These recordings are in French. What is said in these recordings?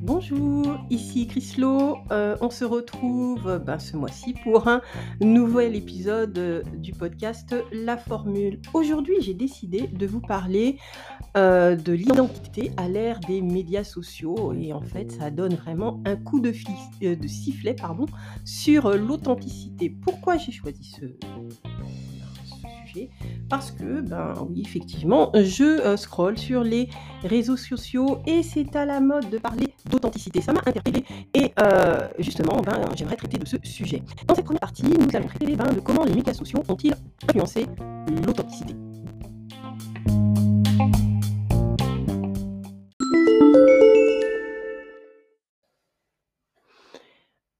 Bonjour, ici Chrislo. Euh, on se retrouve ben, ce mois-ci pour un nouvel épisode euh, du podcast La Formule. Aujourd'hui, j'ai décidé de vous parler euh, de l'identité à l'ère des médias sociaux et en fait, ça donne vraiment un coup de, de sifflet sur l'authenticité. Pourquoi j'ai choisi ce Parce que, ben oui, effectivement, je euh, scrolle sur les réseaux sociaux et c'est à la mode de parler d'authenticité. Ça m'a interpellée et euh, justement, ben, j'aimerais traiter de ce sujet. Dans cette première partie, nous allons traiter ben, de comment les médias sociaux ont-ils influencé l'authenticité.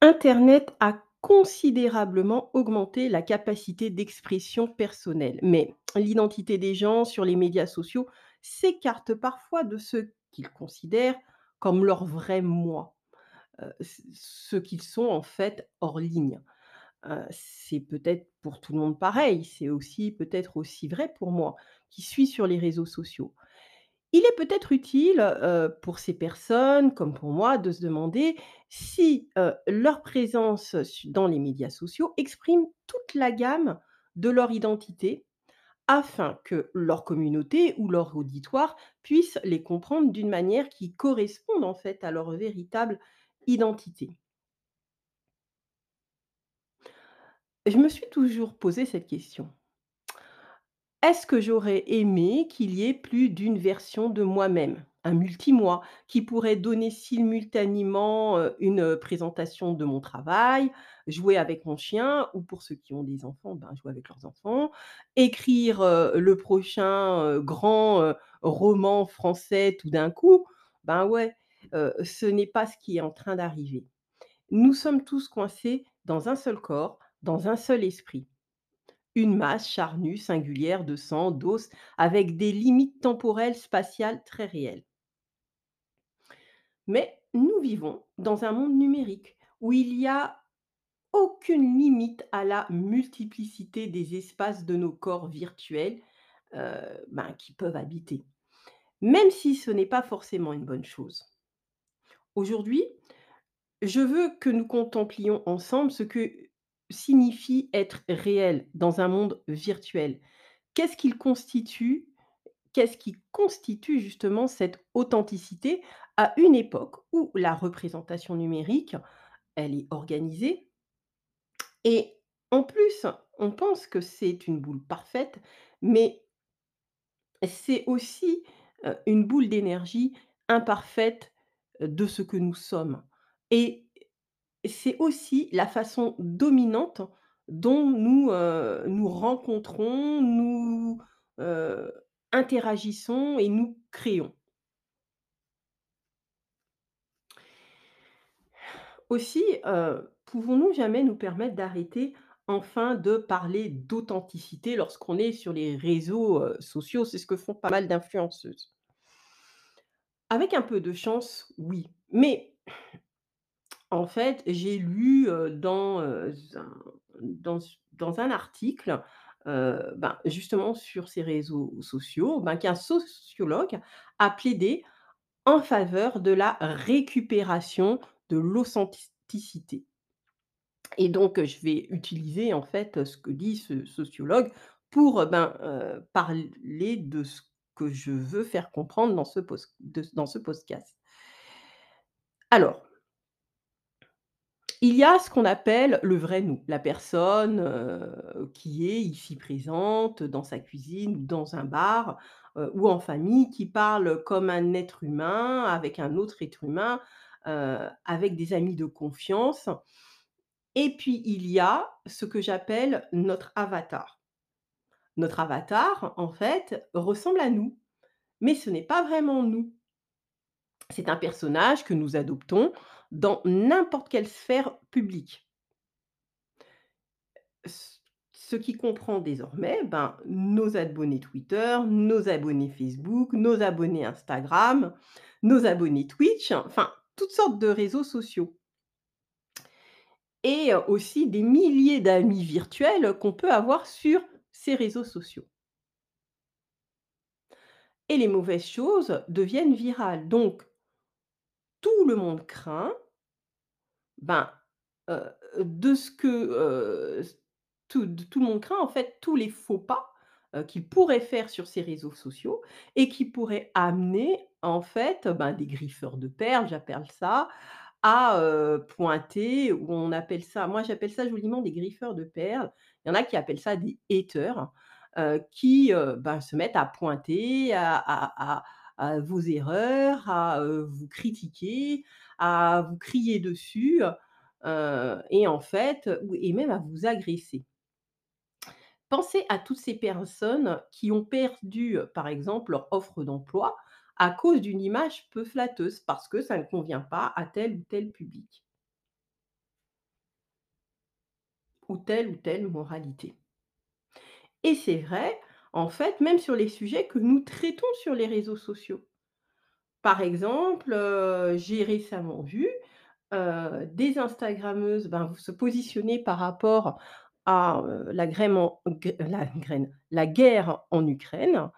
Internet a considérablement augmenté la capacité d'expression personnelle, mais l'identité des gens sur les médias sociaux s'écarte parfois de ce qu'ils considèrent comme leur vrai moi, heu, c ce qu'ils sont en fait hors ligne. Heu, c'est peut-être pour tout le monde pareil, c'est aussi peut-être aussi vrai pour moi qui suis sur les réseaux sociaux. Il est peut-être utile, heu, pour ces personnes, comme pour moi, de se demander si, leur présence dans les médias sociaux exprime toute la gamme de leur identité, afin que leur communauté ou leur auditoire puisse les comprendre d'une manière qui corresponde, en fait, à leur véritable identité. Je me suis toujours posé cette question. Est-ce que j'aurais aimé qu'il y ait plus d'une version de moi-même, un multi-moi, qui pourrait donner simultanément, une, présentation de mon travail, jouer avec mon chien ou pour ceux qui ont des enfants, ben, jouer avec leurs enfants, écrire, le prochain, grand, roman français tout d'un coup? Ben, ouais, ce n'est pas ce qui est en train d'arriver. Nous sommes tous coincés dans un seul corps, dans un seul esprit. Une masse charnue, singulière de sang, d'os, avec des limites temporelles, spatiales très réelles. Mais nous vivons dans un monde numérique où il y a aucune limite à la multiplicité des espaces de nos corps virtuels, heu, ben, qui peuvent habiter. Même si ce n'est pas forcément une bonne chose. Aujourd'hui, je veux que nous contemplions ensemble ce que signifie être réel dans un monde virtuel. Qu'est-ce qu'il constitue? Qu'est-ce qui constitue justement cette authenticité? À une époque où la représentation numérique, elle est organisée et en plus, on pense que c'est une boule parfaite, mais c'est aussi, une boule d'énergie imparfaite, de ce que nous sommes et c'est aussi la façon dominante dont nous, nous rencontrons, nous, interagissons et nous créons. Aussi, pouvons-nous jamais nous permettre d'arrêter enfin de parler d'authenticité lorsqu'on est sur les réseaux, sociaux? C'est ce que font pas mal d'influenceuses. Avec un peu de chance, oui, mais en fait, j'ai lu, dans, un dans un article, ben, justement sur ces réseaux sociaux, ben, qu'un sociologue a plaidé en faveur de la récupération de l'authenticité. Et donc, je vais utiliser en fait, ce que dit ce sociologue pour, heu, ben, heu, parler de ce que je veux faire comprendre dans ce post de dans ce podcast. Alors, il y a ce qu'on appelle le vrai nous, la personne, heu, qui est ici présente dans sa cuisine ou dans un bar, ou en famille, qui parle comme un être humain avec un autre être humain, heu, avec des amis de confiance et puis il y a ce que j'appelle notre avatar. Notre avatar, en fait, ressemble à nous, mais ce n'est pas vraiment nous. C'est un personnage que nous adoptons dans n'importe quelle sphère publique. Ce qui comprend désormais, ben, nos abonnés Twitter, nos abonnés Facebook, nos abonnés Instagram, nos abonnés Twitch, enfin toutes sortes de réseaux sociaux et heu, aussi des milliers d'amis virtuels qu'on peut avoir sur ces réseaux sociaux. et les mauvaises choses deviennent virales. Donc tout le monde craint ben, heu, de ce que, heu, s tout le monde craint en fait tous les faux pas, qu'il pourrait faire sur ces réseaux sociaux et qui pourraient amener en fait, ben, des griffeurs de perles, j'appelle ça, à, pointer ou on appelle ça moi j'appelle ça joliment des griffeurs de perles. Il y en a qui appellent ça des haters, qui, ben, se mettent à pointer à à vos erreurs, à, vous critiquer, à vous crier dessus, et en fait et même à vous agresser. Pensez à toutes ces personnes qui ont perdu, par exemple, leur offre d'emploi à cause d'une image peu flatteuse, parce que ça ne convient pas à tel ou tel public. Ou telle ou telle moralité. Et c'est vrai, en fait, même sur les sujets que nous traitons sur les réseaux sociaux. Par exemple, heu, j'ai récemment vu, heu, des instagrammeuses, ben, se positionner par rapport à, heu, la la guerre en Ukraine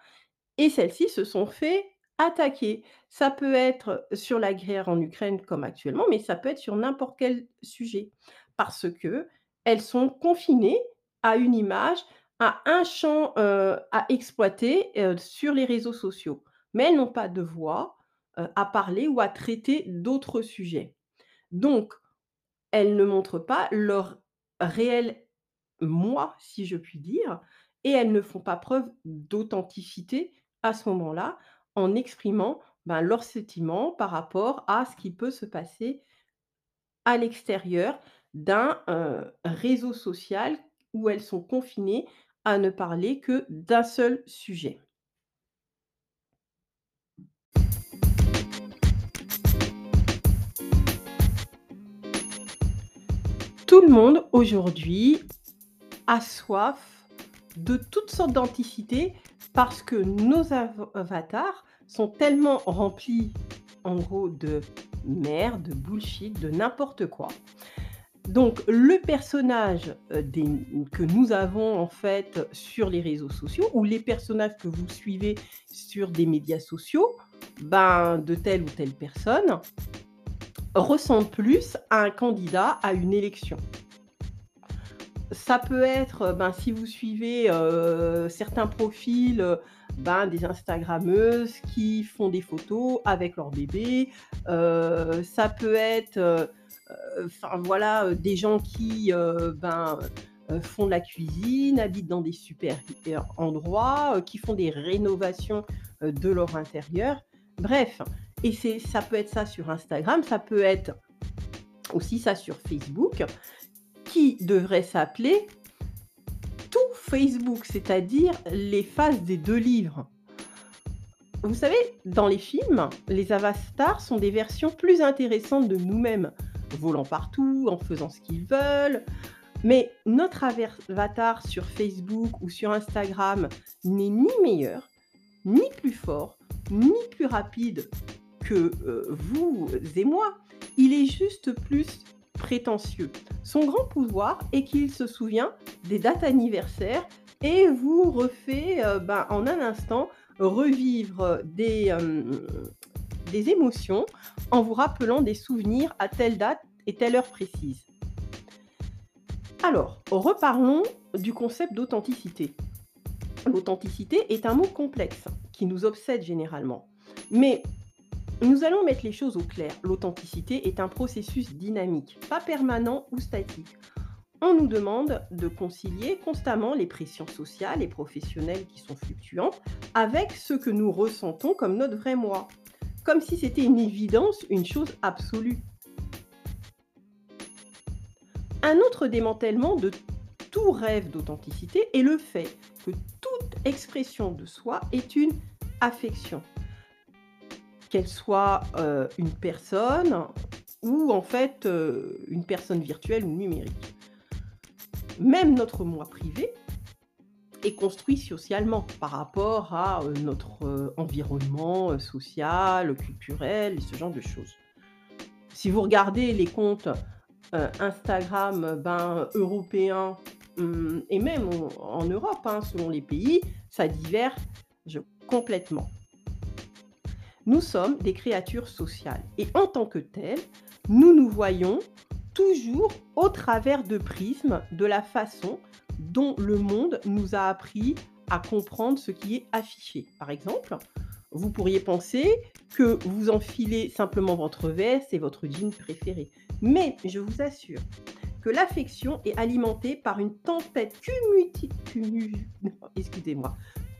et celles-ci se sont fait attaquer. Ça peut être sur la guerre en Ukraine comme actuellement, mais ça peut être sur n'importe quel sujet. Parce qu'elles sont confinées à une image, à un champ, à exploiter, sur les réseaux sociaux. Mais elles n'ont pas de voix, à parler ou à traiter d'autres sujets. Donc elles ne montrent pas leur réel moi, si je puis dire et elles ne font pas preuve d'authenticité à ce moment-là, en exprimant, ben, leurs sentiments par rapport à ce qui peut se passer à l'extérieur d'un, réseau social où elles sont confinées à ne parler que d'un seul sujet. Tout le monde aujourd'hui a soif de toutes sortes d'authenticité parce que nos av avatars sont tellement remplis, en gros, de merde, de bullshit, de n'importe quoi. Donc le personnage, n que nous avons en fait sur les réseaux sociaux ou les personnages que vous suivez sur des médias sociaux, ben, de telle ou telle personne, ressemblent plus à un candidat à une élection. Ça peut être, ben, si vous suivez, heu, certains profils, heu, ben, des instagrammeuses qui font des photos avec leur bébé, ça peut être, enfin voilà, des gens qui, ben, font de la cuisine, habitent dans des super endroits, qui font des rénovations, de leur intérieur. Bref et c'est ça peut être ça sur Instagram, ça peut être aussi ça sur Facebook, devrait s'appeler Tout Facebook, c'est-à-dire les faces des 2 livres. Vous savez, dans les films, les avatars sont des versions plus intéressantes de nous-mêmes, volant partout, en faisant ce qu'ils veulent. Mais notre avers vatar sur Facebook ou sur Instagram n'est ni meilleur, ni plus fort, ni plus rapide que, heu, vous et moi. Il est juste plus prétentieux. Son grand pouvoir est qu'il se souvient des dates anniversaires et vous refait, heu, ben, en un instant, revivre des, hem, des émotions en vous rappelant des souvenirs à telle date et telle heure précise. Alors, reparlons du concept d'authenticité. L'authenticité est un mot complexe qui nous obsède généralement. Mais nous allons mettre les choses au clair. L'authenticité est un processus dynamique, pas permanent ou statique. On nous demande de concilier constamment les pressions sociales et professionnelles qui sont fluctuantes avec ce que nous ressentons comme notre vrai moi. Comme si c'était une évidence, une chose absolue. Un autre démantèlement de tout rêve d'authenticité est le fait que toute expression de soi est une affection. Qu'elle soit, heu, une personne ou en fait, heu, une personne virtuelle ou numérique. Même notre moi privé est construit socialement par rapport à, heu, notre, environnement, social, culturel ce genre de choses. Si vous regardez les comptes, Instagram, ben, européens, mmh et même en en Europe, hein, selon les pays, ça diverge complètement. Nous sommes des créatures sociales et en tant que telles, nous nous voyons toujours au travers de prismes de la façon dont le monde nous a appris à comprendre ce qui est affiché. Par exemple, vous pourriez penser que vous enfilez simplement votre veste et votre jean préféré. Mais je vous assure que l'affection est alimentée par une tempête cumuti- cumu- non, excusez-moi,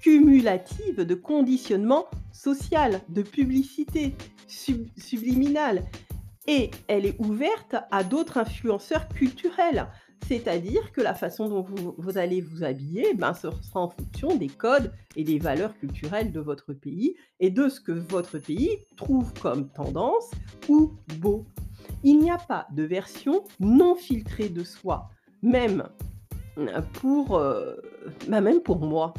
cumulative de conditionnement social, de publicité sub- subliminale. Et elle est ouverte à d'autres influenceurs culturels. C'est-à-dire que la façon dont vous, allez vous habiller, ben, ce sera en fonction des codes et des valeurs culturelles de votre pays et de ce que votre pays trouve comme tendance ou beau. Il n'y a pas de version non filtrée de soi, même pour, euh, bah, même pour moi.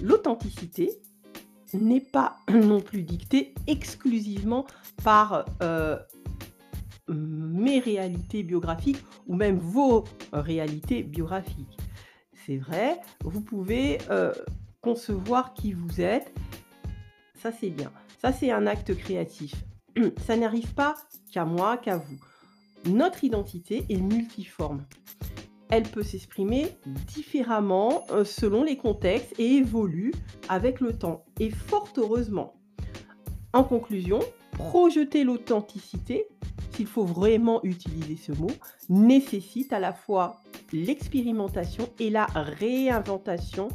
L'authenticité n'est pas non plus dictée exclusivement par euh, mes réalités biographiques ou même vos réalités biographiques. C'est vrai, vous pouvez euh, concevoir qui vous êtes, ça c'est bien. Ça c'est un acte créatif. Ça n'arrive pas qu'à moi, qu'à vous. Notre identité est multiforme. Elle peut s'exprimer différemment euh, selon les contextes et évolue avec le temps. Et fort heureusement. En conclusion, projeter l'authenticité, s'il faut vraiment utiliser ce mot, nécessite à la fois l'expérimentation et la réinventation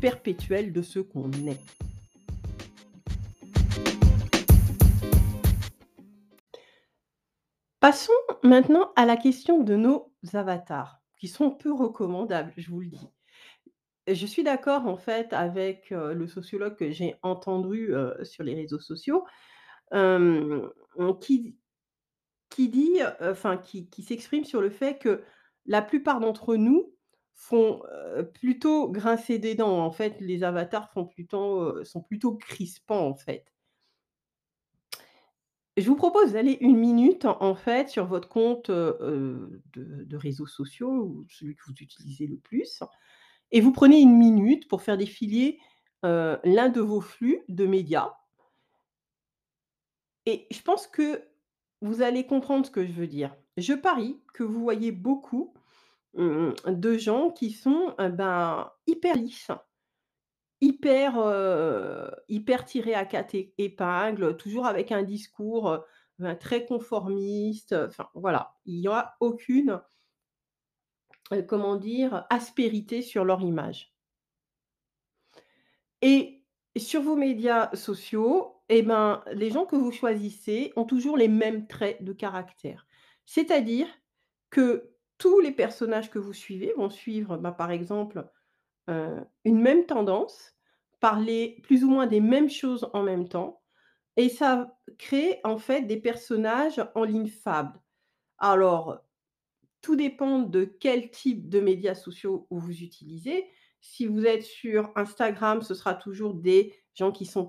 perpétuelle de ce qu'on est. Passons maintenant à la question de nos avatars, sont peu recommandables, je vous le dis. Je suis d'accord en fait avec, le sociologue que j'ai entendu, sur les réseaux sociaux, qui qui dit, enfin qui qui s'exprime sur le fait que la plupart d'entre nous font, plutôt grincer des dents. En fait, les avatars font plutôt, sont plutôt crispants, en fait. Je vous propose d'aller une minute, en fait, sur votre compte, de réseaux sociaux ou celui que vous utilisez le plus et vous prenez une minute pour faire défiler, l'un de vos flux de médias et je pense que vous allez comprendre ce que je veux dire. Je parie que vous voyez beaucoup, mmh, de gens qui sont, ben, hyper lisses, hyper, hyper tirés à quatre épingles, toujours avec un discours, ben, très conformiste, enfin voilà. Il y a aucune, comment dire? Aspérité sur leur image. Et sur vos médias sociaux, et ben, les gens que vous choisissez ont toujours les mêmes traits de caractère. C'est-à-dire que tous les personnages que vous suivez vont suivre, bah, par exemple, heu, une même tendance, parler plus ou moins des mêmes choses en même temps et ça crée en fait des personnages en ligne fable. Alors tout dépend de quel type de médias sociaux vous utilisez. Si vous êtes sur Instagram, ce sera toujours des gens qui sont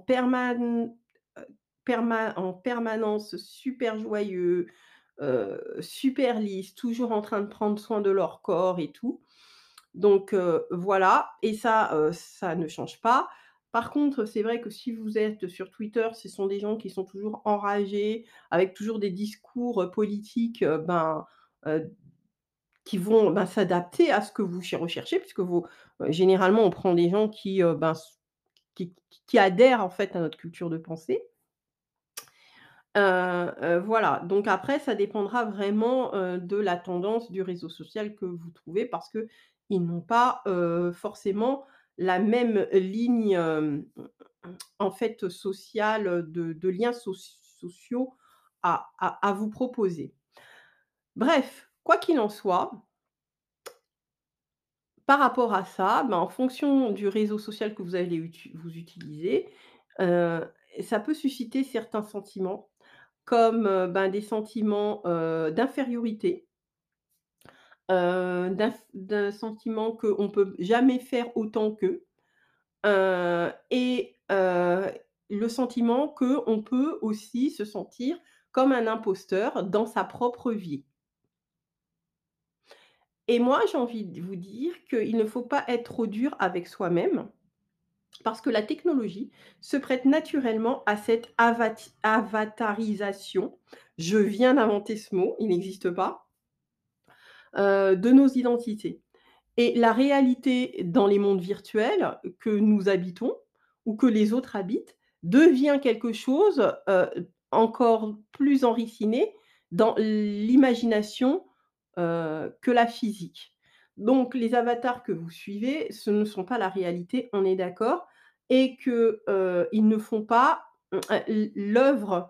perma en permanence super joyeux, heu, super lisses, toujours en train de prendre soin de leur corps et tout. Donc voilà et ça, ça ne change pas. Par contre, c'est vrai que si vous êtes sur Twitter, ce sont des gens qui sont toujours enragés, avec toujours des discours, politiques, ben, qui vont, ben, s'adapter à ce que vous ch recherchez puisque généralement, on prend des gens ben, qui adhèrent en fait à notre culture de pensée. Voilà, donc après ça dépendra vraiment, de la tendance du réseau social que vous trouvez parce qu'ils n'ont pas, forcément la même ligne, en fait, sociale, de liens soc sociaux à vous proposer. Bref, quoi qu'il en soit Par rapport à ça, ben, en fonction du réseau social que vous allez vous utilisez, heu, ça peut susciter certains sentiments comme, ben, des sentiments, d'infériorité, d'inf d'un sentiment qu'on peut jamais faire autant qu'eux, heu et heu, le sentiment qu'on peut aussi se sentir comme un imposteur dans sa propre vie. Et moi, j'ai envie de vous dire qu'il ne faut pas être trop dur avec soi-même Parce que la technologie se prête naturellement à cette avatarisation. Je viens d'inventer ce mot, il n'existe pas heu, de nos identités et la réalité dans les mondes virtuels que nous habitons ou que les autres habitent devient quelque chose, heu, encore plus enraciné dans l'imagination, heu, que la physique. Donc les avatars que vous suivez, ce ne sont pas la réalité, on est d'accord et que, heu, ils ne font pas, l'œuvre,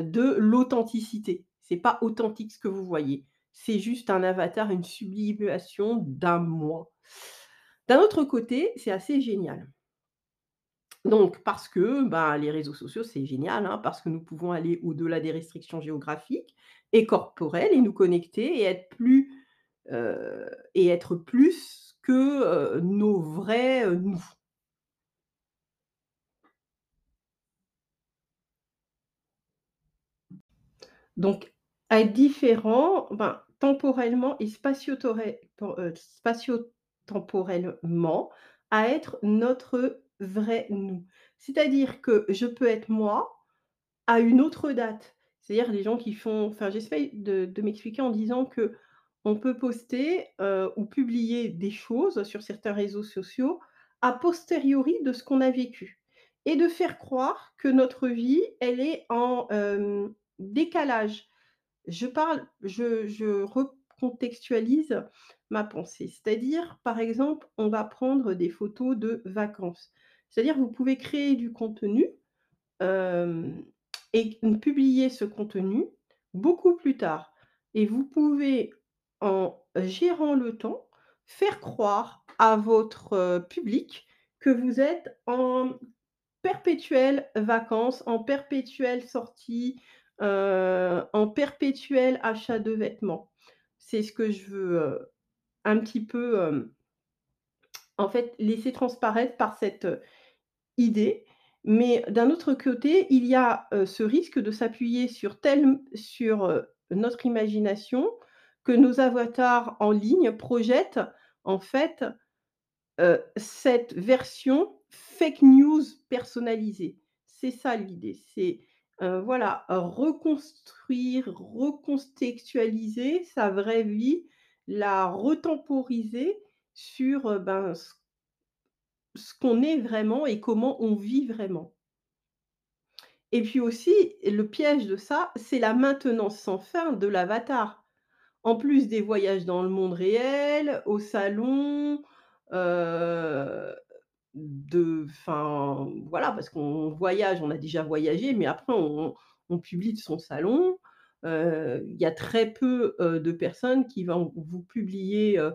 de l'authenticité. C'est pas authentique ce que vous voyez. C'est juste un avatar, une sublimation d'un moi. D'un autre côté, c'est assez génial. Donc parce que, bah, les réseaux sociaux, c'est génial, hein, parce que nous pouvons aller au-delà des restrictions géographiques et corporelles et nous connecter et être plus, heu et être plus que, heu, nos vrais, heu, nous. Donc être différent, ben, temporellement et heu, spatio-temporellement, à être notre vrai nous. C'est-à-dire que je peux être moi à une autre date. C'est-à-dire les gens qui font enfin j'essaye de m'expliquer en disant qu'on peut poster, heu, ou publier des choses sur certains réseaux sociaux a posteriori de ce qu'on a vécu et de faire croire que notre vie, elle est en, hem, décalage. Je parle je recontextualise ma pensée. C'est-à-dire, par exemple, on va prendre des photos de vacances. C'est-à-dire, vous pouvez créer du contenu, et publier ce contenu beaucoup plus tard et vous pouvez, en gérant le temps, faire croire à votre, public que vous êtes en perpétuelles vacances, en perpétuelle sortie, heu, en perpétuel achat de vêtements. C'est ce que je veux, heu, un petit peu, hem, en fait, laisser transparaître par cette, idée. Mais d'un autre côté, il y a, ce risque de s'appuyer sur tel sur, notre imagination, que nos avatars en ligne projettent, en fait, cette version fake news personnalisée. C'est ça l'idée, c'est, heu, voilà, reconstruire, recontextualiser sa vraie vie, la retemporiser sur, heu, ben, ce qu'on est vraiment et comment on vit vraiment. Et puis aussi, le piège de ça, c'est la maintenance sans fin de l'avatar. En plus des voyages dans le monde réel, au salon, heu, de enfin, voilà, parce qu'on voyage, on a déjà voyagé, mais après on publie de son salon. Heu, il y a très peu, heu, de personnes qui vont vous publier, heu,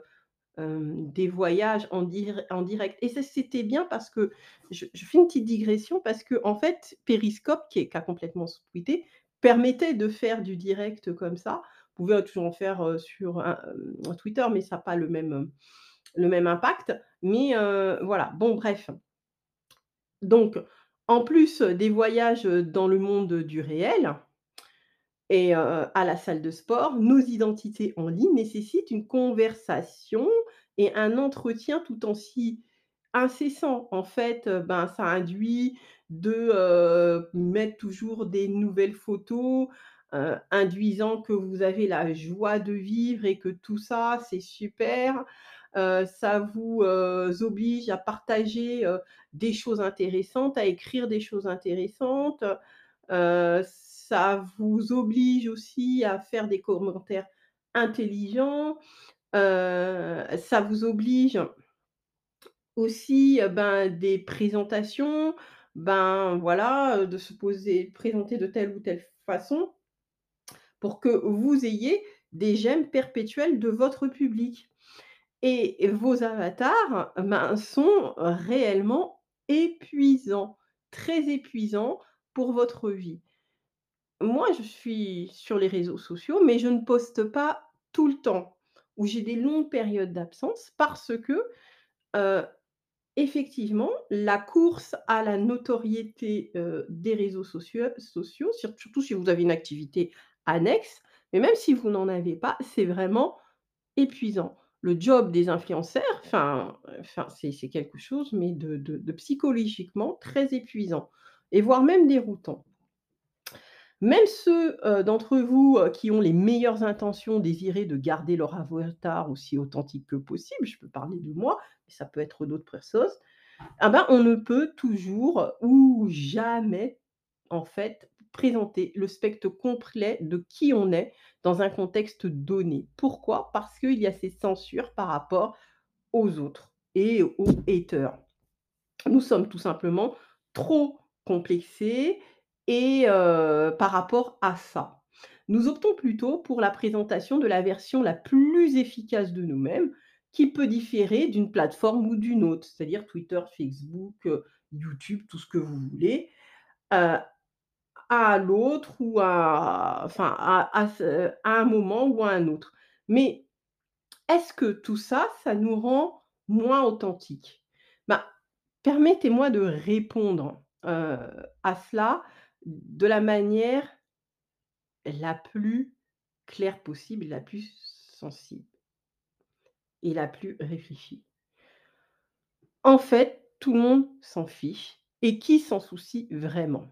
hem, des voyages en dir en direct et c'était bien parce que je fais une petite digression parce qu'en fait, Periscope qui est a complètement splitté, permettait de faire du direct comme ça. Vous pouvez toujours en faire, sur Twitter, mais ça a pas le même, impact. Mais, voilà, bon bref. Donc, en plus des voyages, dans le monde du réel et à la salle de sport, nos identités en ligne nécessitent une conversation et un entretien tout aussi incessant. En fait, ben, ça induit de, mettre toujours des nouvelles photos, induisant que vous avez la joie de vivre et que tout ça, c'est super. Heu, ça vous, heu, oblige à partager, heu, des choses intéressantes, à écrire des choses intéressantes. Ça vous oblige aussi à faire des commentaires intelligents. Ça vous oblige aussi, ben, des présentations, ben, voilà, de se poser présenter de telle ou telle façon pour que vous ayez des j'aime perpétuels de votre public et vos avatars, ben, sont réellement épuisants, très épuisants pour votre vie. Moi, je suis sur les réseaux sociaux, mais je ne poste pas tout le temps, ou j'ai des longues périodes d'absence parce que, effectivement, la course à la notoriété, des réseaux sociaux sociaux, sur surtout si vous avez une activité annexe, mais même si vous n'en avez pas, c'est vraiment épuisant. Le job des influenceurs, enfin, c'est quelque chose, mais de psychologiquement très épuisant et voire même déroutant. Même ceux, heu, d'entre vous, heu, qui ont les meilleures intentions désiraient de garder leur avatar aussi authentique que possible, je peux parler de moi, mais ça peut être d'autres personnes, ah ben, on ne peut toujours ou jamais, en fait, présenter le spectre complet de qui on est dans un contexte donné. Pourquoi? Parce qu'il y a ces censures par rapport aux autres et aux haters. Nous sommes tout simplement trop complexés et heu, par rapport à ça. Nous optons plutôt pour la présentation de la version la plus efficace de nous-mêmes, qui peut différer d'une plateforme ou d'une autre, c'est-à-dire Twitter, Facebook, heu, YouTube, tout ce que vous voulez, heu, à l'autre ou à un moment ou à un autre. Mais est-ce que tout ça, ça nous rend moins authentiques? Ben, permettez-moi de répondre, heu, à cela de la manière la plus claire possible la plus sensible et la plus réfléchie. En fait, tout le monde s'en fiche et qui s'en soucie vraiment?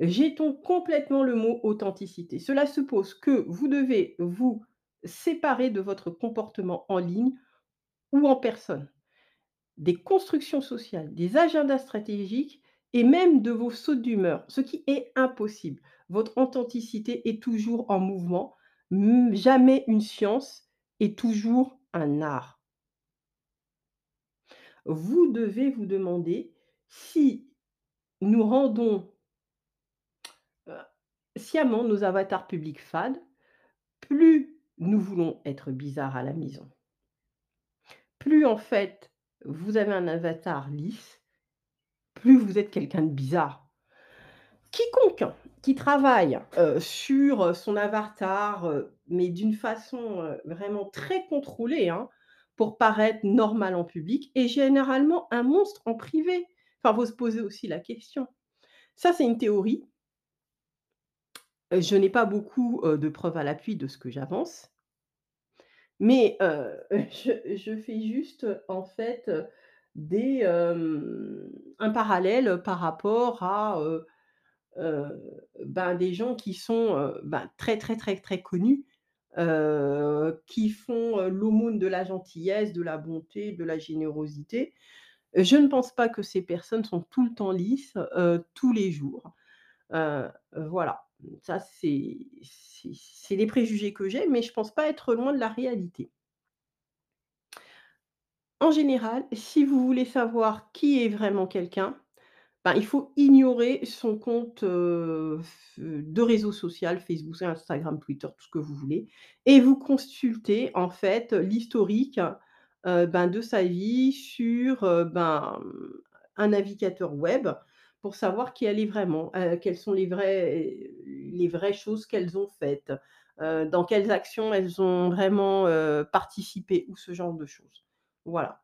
Jetons complètement le mot authenticité. Cela suppose que vous devez vous séparer de votre comportement en ligne ou en personne, des constructions sociales, des agendas stratégiques et même de vos sautes d'humeur, ce qui est impossible. Votre authenticité est toujours en mouvement, mmh, jamais une science et toujours un art. Vous devez vous demander si nous rendons sciemment nos avatars publics fades, plus nous voulons être bizarres à la maison. Plus en fait, vous avez un avatar lisse, plus vous êtes quelqu'un de bizarre. Quiconque qui travaille, heu, sur son avatar, heu, mais d'une façon, vraiment très contrôlée, hein, pour paraître normal en public est généralement un monstre en privé. Enfin, faut se poser aussi la question. Ça, c'est une théorie. Heu, je n'ai pas beaucoup, de preuves à l'appui de ce que j'avance. Mais, je fais juste, en fait, un parallèle par rapport à, ben, des gens qui sont, ben, très, très, très, très connus, qui font, l'aumône de la gentillesse, de la bonté, de la générosité. Je ne pense pas que ces personnes sont tout le temps lisses, tous les jours. Heu, voilà, ça c'est les préjugés que j'ai, mais je pense pas être loin de la réalité. En général, si vous voulez savoir qui est vraiment quelqu'un, ben, il faut ignorer son compte, de réseau social, Facebook, Instagram, Twitter, tout ce que vous voulez et vous consultez en fait l'historique, ben, de sa vie sur, ben, un navigateur web pour savoir qui elle est vraiment, heu, quelles sont les vraies choses qu'elles ont faites, heu, dans quelles actions elles ont vraiment, heu, participé ou ce genre de choses. Voilà.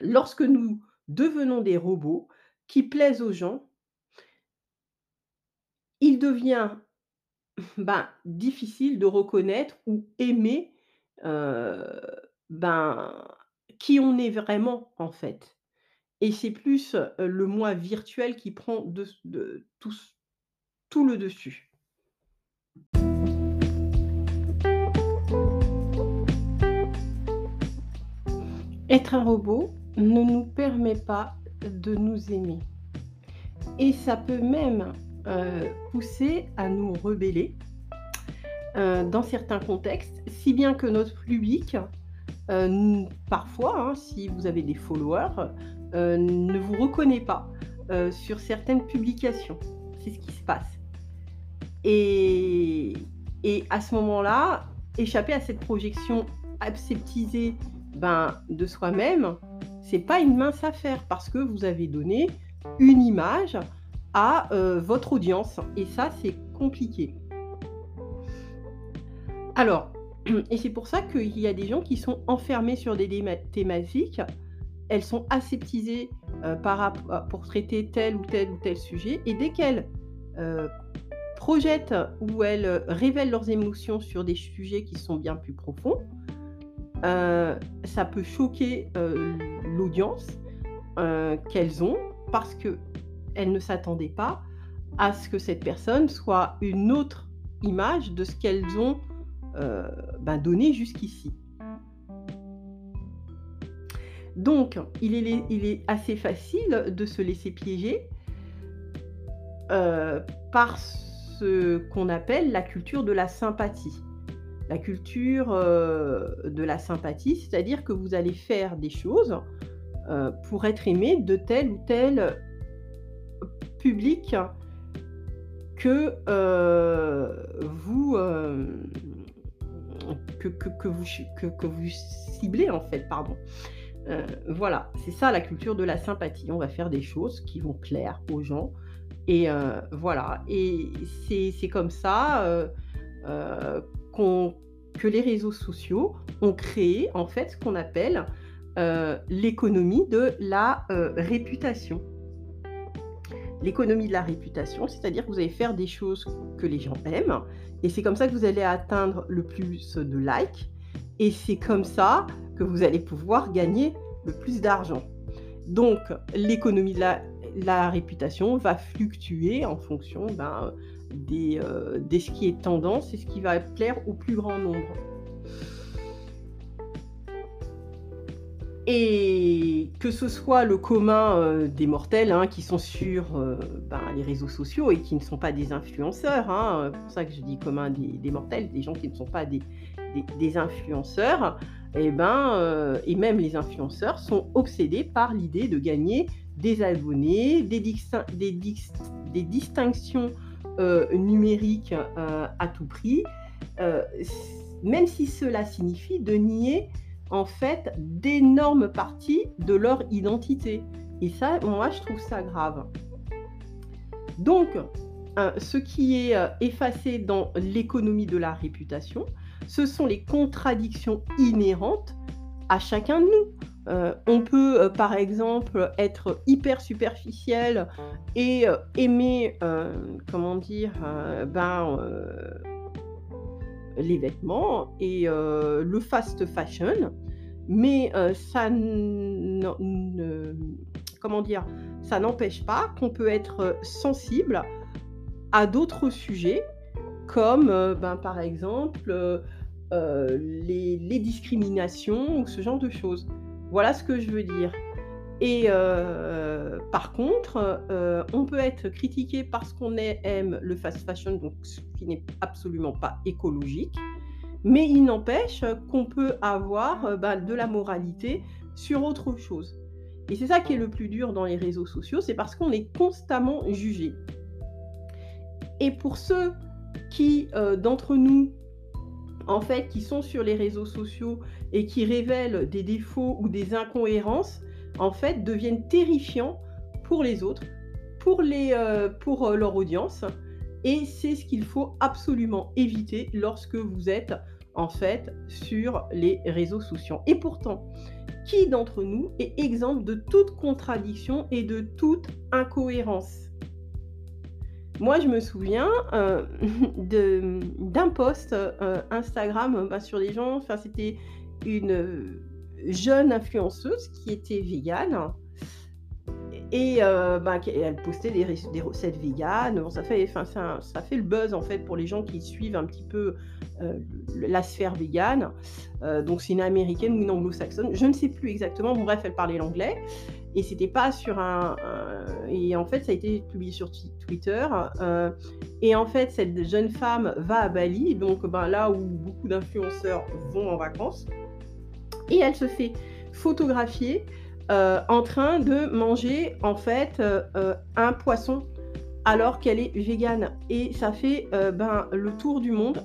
Lorsque nous devenons des robots qui plaisent aux gens il devient, ben, difficile de reconnaître ou aimer, ben, qui on est vraiment, en fait et c'est plus, le moi virtuel qui prend tout le dessus. Être un robot ne nous permet pas de nous aimer et ça peut même, pousser à nous rebeller, dans certains contextes, si bien que notre public, parfois, hein, si vous avez des followers, ne vous reconnaît pas, heu, sur certaines publications. C'est ce qui se passe et à ce moment-là, échapper à cette projection aseptisée, ben, de soi-même, c'est pas une mince affaire parce que vous avez donné une image à, heu, votre audience et ça, c'est compliqué. Alors et c'est pour ça qu'il y a des gens qui sont enfermés sur des thématiques. Elles sont aseptisées, rapp a pour traiter tel ou tel ou tel sujet et dès qu'elles, heu, projettent ou elles, révèlent leurs émotions sur des sujets qui sont bien plus profonds, ça peut choquer, l'audience, qu'elles ont parce qu'elles ne s'attendaient pas à ce que cette personne soit une autre image de ce qu'elles ont, bah, donné jusqu'ici. Donc il est assez facile de se laisser piéger heu, par ce qu'on appelle la culture de la sympathie. La culture, heu, de la sympathie, c'est-à-dire que vous allez faire des choses, heu, pour être aimé de tel ou tel public que vous ciblez en fait, pardon. Heu, voilà, c'est ça la culture de la sympathie. On va faire des choses qui vont plaire aux gens et heu, voilà et c'est comme ça, qu'on que les réseaux sociaux ont créé en fait ce qu'on appelle, l'économie de la, réputation. L'économie de la réputation, c'est-à-dire que vous allez faire des choses que les gens aiment et c'est comme ça que vous allez atteindre le plus de likes et c'est comme ça que vous allez pouvoir gagner le plus d'argent. Donc l'économie de la réputation va fluctuer en fonction, ben, des, heu, des ce qui est tendance et ce qui va plaire au plus grand nombre. Et que ce soit le commun, heu, des mortels, hein, qui sont sur, heu, ben, les réseaux sociaux et qui ne sont pas des influenceurs, hein, c'est pour ça que je dis commun des mortels, des gens qui ne sont pas des des influenceurs et ben, heu et même les influenceurs sont obsédés par l'idée de gagner des abonnés, des distin des dist des distinctions, heu, numériques, heu, à tout prix, même si cela signifie de nier en fait d'énormes parties de leur identité et ça, moi, je trouve ça grave. Donc, heu, ce qui est, effacé dans l'économie de la réputation, ce sont les contradictions inhérentes à chacun de nous. Heu, on peut, heu, par exemple, être hyper superficiel et heu, aimer, comment dire? Ben, les vêtements et le fast fashion, mais ça comment dire? Ça n'empêche pas qu'on peut être sensible à d'autres sujets comme, ben, par exemple, les les discriminations ou ce genre de choses. Voilà ce que je veux dire. Et heu, par contre, heu, on peut être critiqué parce qu'on aime le fast fashion, donc ce qui n'est absolument pas écologique, mais il n'empêche qu'on peut avoir, bah, de la moralité sur autre chose. Et c'est ça qui est le plus dur dans les réseaux sociaux, c'est parce qu'on est constamment jugé. Et pour ceux qui, d'entre nous, en fait, qui sont sur les réseaux sociaux et qui révèlent des défauts ou des incohérences, en fait, deviennent terrifiants pour les autres, pour pour, heu, leur audience et c'est ce qu'il faut absolument éviter lorsque vous êtes, en fait, sur les réseaux sociaux et pourtant, qui d'entre nous est exempt de toute contradiction et de toute incohérence? Moi, je me souviens, mmh, d'un post, heu, Instagram, bah, sur les gens enfin, c'était une, jeune influenceuse qui était végane et bah, elle postait des recettes véganes. Ça fait ça fait le buzz, en fait, pour les gens qui suivent un petit peu, la sphère végane. Donc c'est une américaine ou une anglo-saxonne, je ne sais plus exactement. Bref, elle parlait l'anglais et c'était pas sur un et en fait, ça a été publié sur Twi Twitter, heu et en fait, cette jeune femme va à Bali, donc ben, là où beaucoup d'influenceurs vont en vacances et elle se fait photographier, heu, en train de manger, en fait, heu, un poisson alors qu'elle est végane. Et ça fait, ben, le tour du monde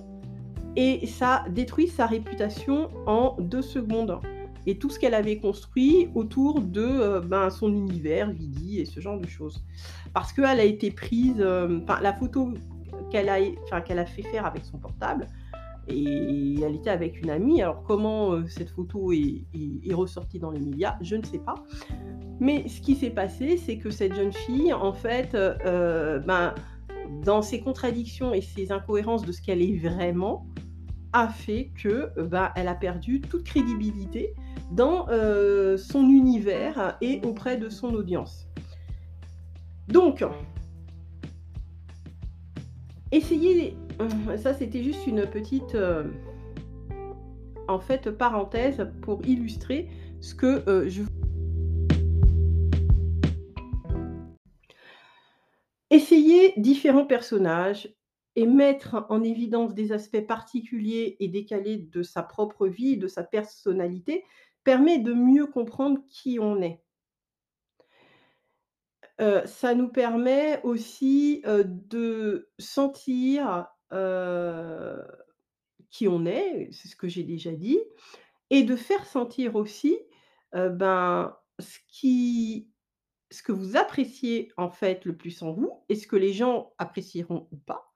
et ça détruit sa réputation en 2 secondes et tout ce qu'elle avait construit autour de, heu, ben, son univers, Vidi et ce genre de choses. Parce qu'elle a été prise, enfin la photo qu'elle a qu'elle a fait faire avec son portable et elle était avec une amie. Alors comment, heu, cette photo est ressortie dans les médias, je ne sais pas. Mais ce qui s'est passé, c'est que cette jeune fille, en fait, ben, dans ses contradictions et ses incohérences de ce qu'elle est vraiment, fait que, heu, bah, elle a perdu toute crédibilité dans, heu, son univers et auprès de son audience. Donc essayez mmh, ça c'était juste une petite, en fait, parenthèse pour illustrer ce que, je Essayez différents personnages et mettre en évidence des aspects particuliers et décalés de sa propre vie, de sa personnalité, permet de mieux comprendre qui on est. Heu, ça nous permet aussi, heu, de sentir, heu, qui on est, c'est ce que j'ai déjà dit et de faire sentir aussi, ben, ce qui ce que vous appréciez, en fait, le plus en vous et ce que les gens apprécieront ou pas.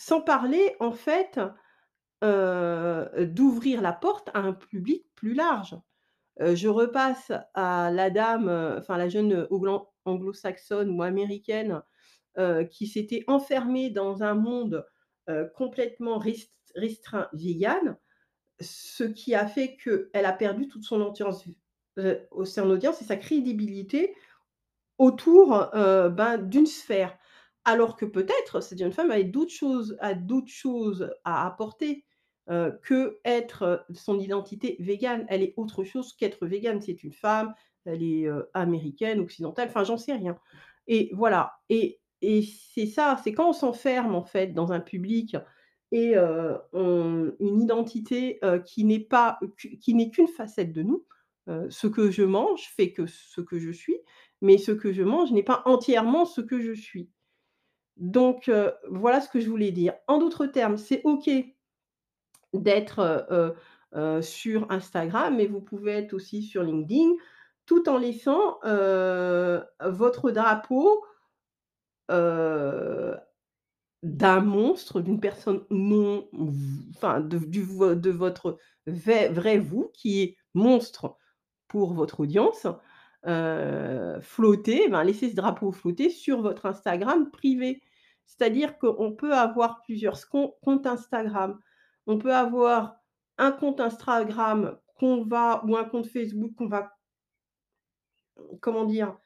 Sans parler, en fait, d'ouvrir la porte à un public plus large. Je repasse à la dame, enfin la jeune, anglo-saxonne ou américaine, qui s'était enfermée dans un monde, complètement rest restreint vegan. Ce qui a fait qu'elle a perdu toute son audience, son audience et sa crédibilité autour, ben, d'une sphère. Alors que peut-être cette jeune femme a d'autres choses à apporter, heu, qu'être, heu, son identité végane. Elle est autre chose qu'être végane. C'est une femme, elle est, heu, américaine, occidentale, enfin j'en sais rien et voilà et et c'est ça, c'est quand on s'enferme en fait dans un public et une identité, qui n'est pas qu qui n'est qu'une facette de nous. Ce que je mange fait que ce que je suis, mais ce que je mange n'est pas entièrement ce que je suis. Donc heu, voilà ce que je voulais dire. En d'autres termes, c'est OK d'être, heu heu sur Instagram, mais vous pouvez être aussi sur LinkedIn, tout en laissant, votre drapeau, d'un monstre, d'une personne non enfin de du votre vrai vous qui est monstre pour votre audience, flotter, ben, laisser ce drapeau flotter sur votre Instagram privé. C'est-à-dire qu'on peut avoir plusieurs comptes Instagram. On peut avoir un compte Instagram qu'on va ou un compte Facebook qu'on va comment dire?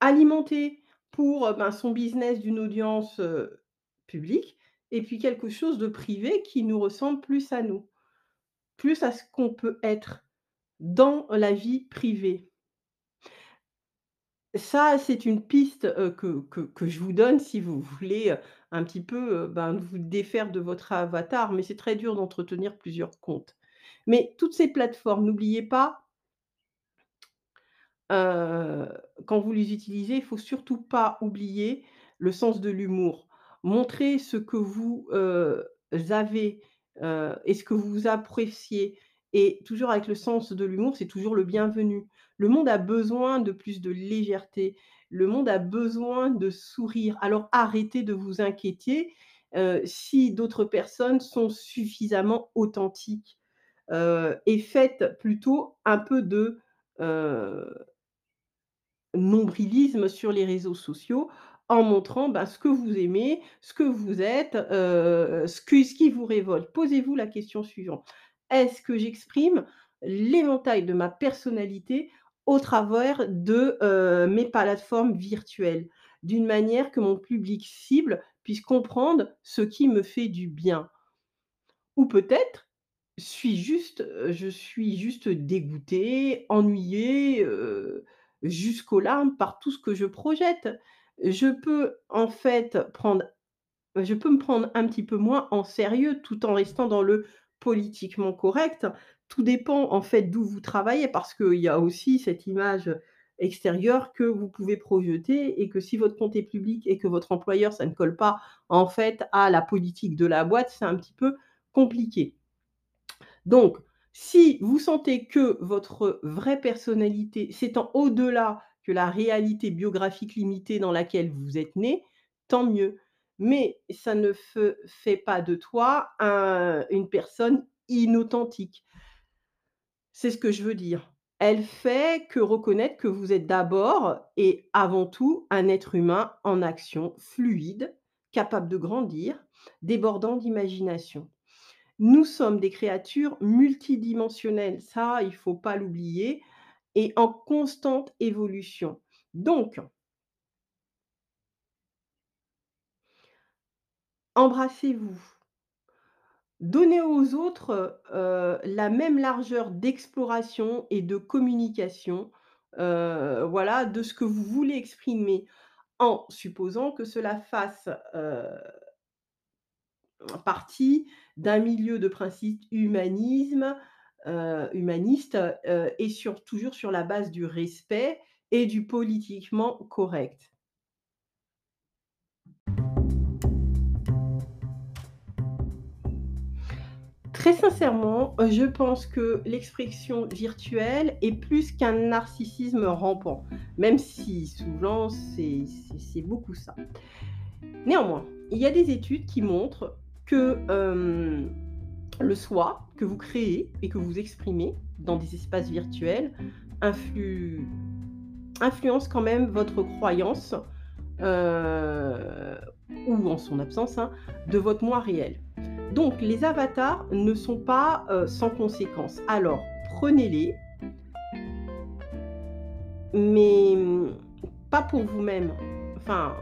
Alimenter pour, heu, ben, son business d'une audience, heu, publique et puis quelque chose de privé qui nous ressemble plus à nous, plus à ce qu'on peut être dans la vie privée. Ça, c'est une piste, que je vous donne si vous voulez, un petit peu, ben, vous défaire de votre avatar, mais c'est très dur d'entretenir plusieurs comptes. Mais toutes ces plateformes, n'oubliez pas quand vous les utilisez, il faut surtout pas oublier le sens de l'humour. Montrez ce que vous, avez, et ce que vous appréciez et toujours avec le sens de l'humour, c'est toujours le bienvenu. Le monde a besoin de plus de légèreté. Le monde a besoin de sourire. Alors arrêtez de vous inquiéter, heu, si d'autres personnes sont suffisamment authentiques, heu et faites plutôt un peu de, heu nombrilisme sur les réseaux sociaux en montrant, bah, ce que vous aimez, ce que vous êtes, ce qui vous révolte. Posez-vous la question suivante: «Est-ce que j'exprime l'éventail de ma personnalité au travers de, heu, mes plateformes virtuelles?» d'une manière que mon public cible puisse comprendre ce qui me fait du bien. Ou peut-être, suis juste, heu, je suis juste dégoûté, ennuyé, heu, jusqu'aux larmes par tout ce que je projette. Je peux en fait prendre je peux me prendre un petit peu moins en sérieux tout en restant dans le politiquement correct. Tout dépend en fait d'où vous travaillez parce qu'il y a aussi cette image extérieure que vous pouvez projeter et que si votre compte est public et que votre employeur, ça ne colle pas en fait à la politique de la boîte, c'est un petit peu compliqué. Donc, si vous sentez que votre vraie personnalité s'étend au-delà que la réalité biographique limitée dans laquelle vous êtes né, tant mieux. Mais ça ne fait pas de toi un une personne inauthentique. C'est ce que je veux dire. Elle fait que reconnaître que vous êtes d'abord et avant tout un être humain en action, fluide, capable de grandir, débordant d'imagination. Nous sommes des créatures multidimensionnelles, ça, il faut pas l'oublier et en constante évolution. Donc embrassez-vous. Donnez aux autres, la même largeur d'exploration et de communication, voilà, de ce que vous voulez exprimer, en supposant que cela fasse, partie d'un milieu de principes humanisme, humaniste, et toujours sur la base du respect et du politiquement correct. Très sincèrement, heu, je pense que l'expression virtuelle est plus qu'un narcissisme rampant, même si souvent c'est beaucoup ça. Néanmoins, il y a des études qui montrent que, hem, le soi que vous créez et que vous exprimez dans des espaces virtuels influe influence quand même votre croyance, heu, ou en son absence, hein, de votre moi réel. Donc les avatars ne sont pas, heu, sans conséquences. Alors prenez-les mais mmh, pas pour vous-même, enfin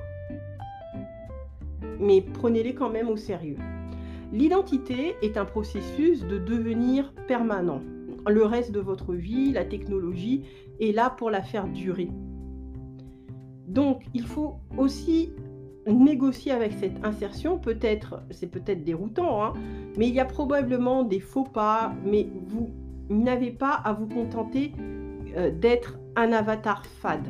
mais prenez-les quand même au sérieux. L'identité est un processus de devenir permanent. Le reste de votre vie, la technologie est là pour la faire durer. Donc il faut aussi négocier avec cette insertion. Peut-être c'est peut-être déroutant, hein, mais il y a probablement des faux pas, mais vous n'avez pas à vous contenter, heu, d'être un avatar fade.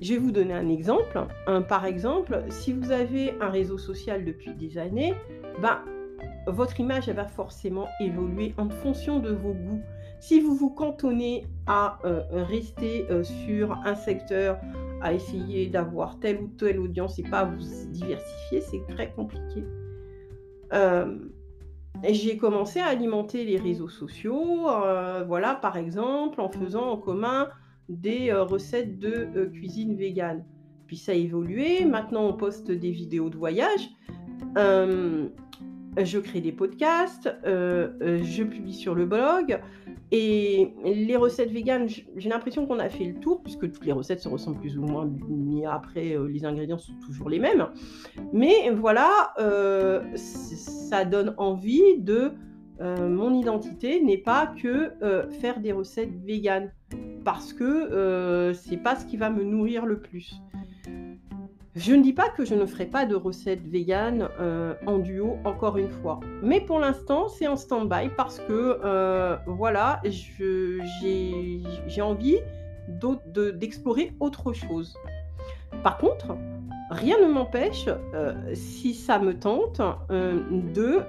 Je vais vous donner un exemple. Un par exemple, si vous avez un réseau social depuis des années, ben, votre image, va forcément évoluer en fonction de vos goûts. Si vous vous cantonnez à, heu, rester, heu, sur un secteur, à essayer d'avoir telle ou telle audience et pas vous diversifier, c'est très compliqué. Hem, j'ai commencé à alimenter les réseaux sociaux, voilà, par exemple, en faisant en commun des, recettes de, cuisine végane. Puis ça a évolué, maintenant on poste des vidéos de voyage. Je crée des podcasts, heu heu, je publie sur le blog et les recettes véganes, j'ai l'impression qu'on a fait le tour puisque toutes les recettes se ressemblent plus ou moins, mais après, heu, les ingrédients sont toujours les mêmes. Mais voilà, ça donne envie de, mon identité n'est pas que, faire des recettes véganes parce que, c'est pas ce qui va me nourrir le plus. Je ne dis pas que je ne ferai pas de recettes véganes, heu, en duo, encore une fois. Mais pour l'instant, c'est en stand-by parce que, heu, voilà, j'ai envie d'explorer autre chose. Par contre, rien ne m'empêche, heu, si ça me tente, de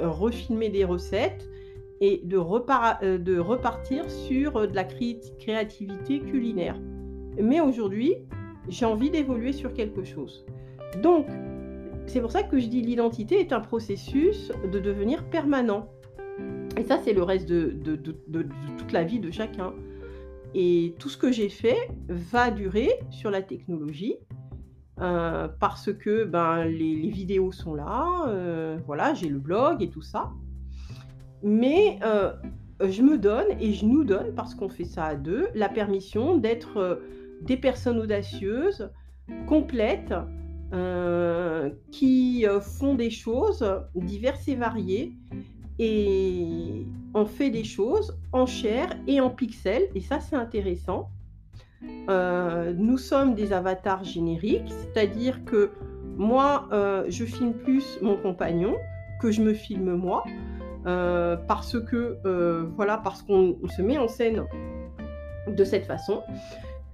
refilmer des recettes et de repartir sur, de la créati créativité culinaire. Mais aujourd'hui, j'ai envie d'évoluer sur quelque chose. Donc c'est pour ça que je dis l'identité est un processus de devenir permanent et ça, c'est le reste de de toute la vie de chacun et tout ce que j'ai fait va durer sur la technologie, heu, parce que, ben, les vidéos sont là, heu, voilà, j'ai le blog et tout ça. Mais, heu, je me donne et je nous donne, parce qu'on fait ça à 2, la permission d'être, des personnes audacieuses, complètes, heu, qui, heu, font des choses diverses et variées et on fait des choses en chair et en pixels et ça, c'est intéressant. Heu, nous sommes des avatars génériques, c'est-à-dire que moi, je filme plus mon compagnon que je me filme moi, parce que, voilà, parce qu'on se met en scène de cette façon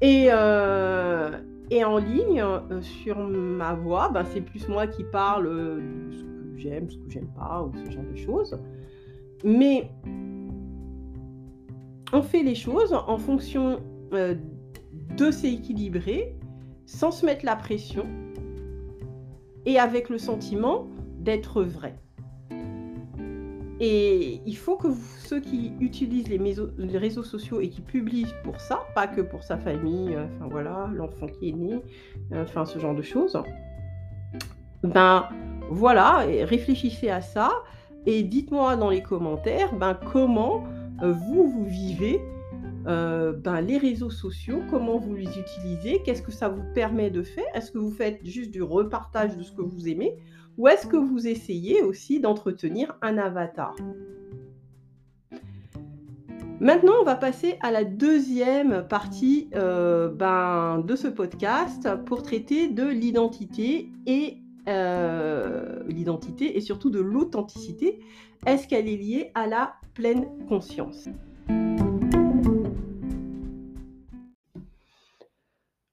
et heu et en ligne, heu, sur ma voix, ben, c'est plus moi qui parle, heu, de ce que j'aime, ce que j'aime pas ou ce genre de choses. Mais on fait les choses en fonction, de s'équilibrer, sans se mettre la pression et avec le sentiment d'être vrai. Et il faut que v ceux qui utilisent les réseaux sociaux et qui publient pour ça, pas que pour sa famille, heu, enfin voilà, l'enfant qui est né, heu, enfin ce genre de choses. Ben, voilà réfléchissez à ça, et dites-moi dans les commentaires, ben, comment, heu, vous, vous vivez, ben, les réseaux sociaux, comment vous les utilisez, qu'est-ce que ça vous permet de faire? Est-ce que vous faites juste du repartage de ce que vous aimez? Ou est-ce que vous essayez aussi d'entretenir un avatar? Maintenant, on va passer à la deuxième partie, heu, ben, de ce podcast pour traiter de l'identité et heu, l'identité et surtout de l'authenticité. Est-ce qu'elle est liée à la pleine conscience?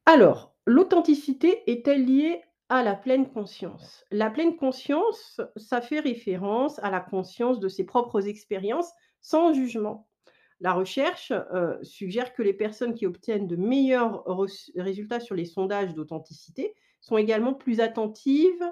Alors, l'authenticité est-elle liée à la pleine conscience? La pleine conscience, ça fait référence à la conscience de ses propres expériences sans jugement. La recherche, heu, suggère que les personnes qui obtiennent de meilleurs résultats sur les sondages d'authenticité sont également plus attentives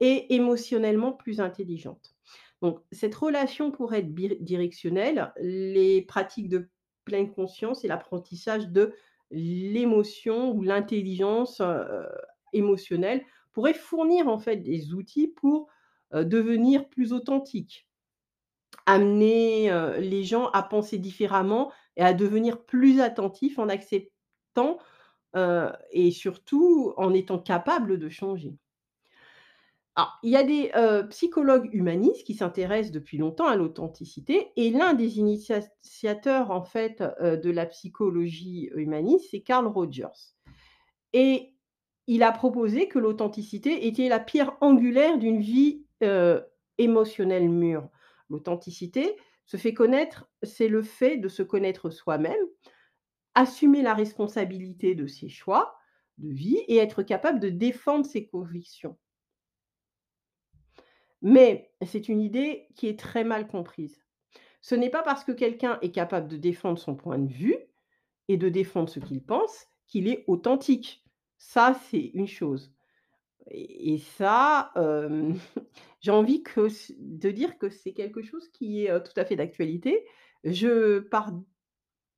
et émotionnellement plus intelligentes. Donc cette relation pourrait être bidirectionnelle. Les pratiques de pleine conscience et l'apprentissage de l'émotion ou l'intelligence, heu, émotionnelle pourraient fournir en fait des outils pour, heu, devenir plus authentiques. Amener, heu, les gens à penser différemment et à devenir plus attentifs en acceptant, heu et surtout en étant capables de changer. Alors, il y a des, psychologues humanistes qui s'intéressent depuis longtemps à l'authenticité et l'un des initiateurs en fait, de la psychologie humaniste, c'est Carl Rogers et il a proposé que l'authenticité était la pierre angulaire d'une vie, heu, émotionnelle mûre. L'authenticité se fait connaître, c'est le fait de se connaître soi-même, assumer la responsabilité de ses choix de vie et être capable de défendre ses convictions. Mais c'est une idée qui est très mal comprise. Ce n'est pas parce que quelqu'un est capable de défendre son point de vue et de défendre ce qu'il pense qu'il est authentique. Ça, c'est une chose et ça, j'ai envie de dire que c'est quelque chose qui est, tout à fait d'actualité. Je pars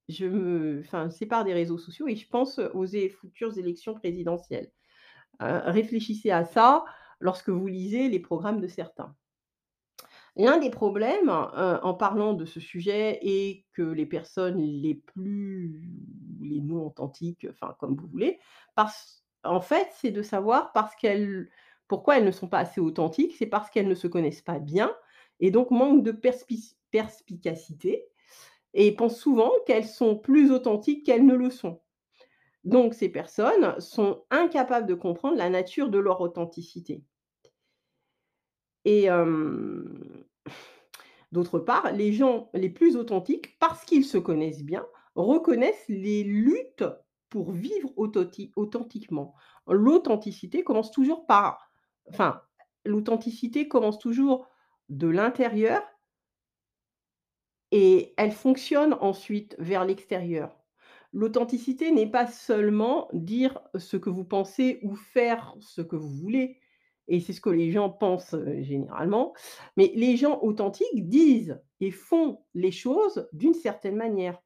je me enfin, c'est par des réseaux sociaux et je pense aux futures élections présidentielles. Réfléchissez à ça lorsque vous lisez les programmes de certains. L'un des problèmes, en parlant de ce sujet et que les personnes les plus les non authentiques, enfin comme vous voulez, parce en fait, c'est de savoir parce qu'elles pourquoi elles ne sont pas assez authentiques, c'est parce qu'elles ne se connaissent pas bien et donc manquent de perspicacité et pensent souvent qu'elles sont plus authentiques qu'elles ne le sont. Donc ces personnes sont incapables de comprendre la nature de leur authenticité. Et d'autre part, les gens les plus authentiques, parce qu'ils se connaissent bien, reconnaissent les luttes pour vivre authentiquement. L'authenticité commence toujours par enfin, l'authenticité commence toujours de l'intérieur et elle fonctionne ensuite vers l'extérieur. L'authenticité n'est pas seulement dire ce que vous pensez ou faire ce que vous voulez et c'est ce que les gens pensent, généralement, mais les gens authentiques disent et font les choses d'une certaine manière.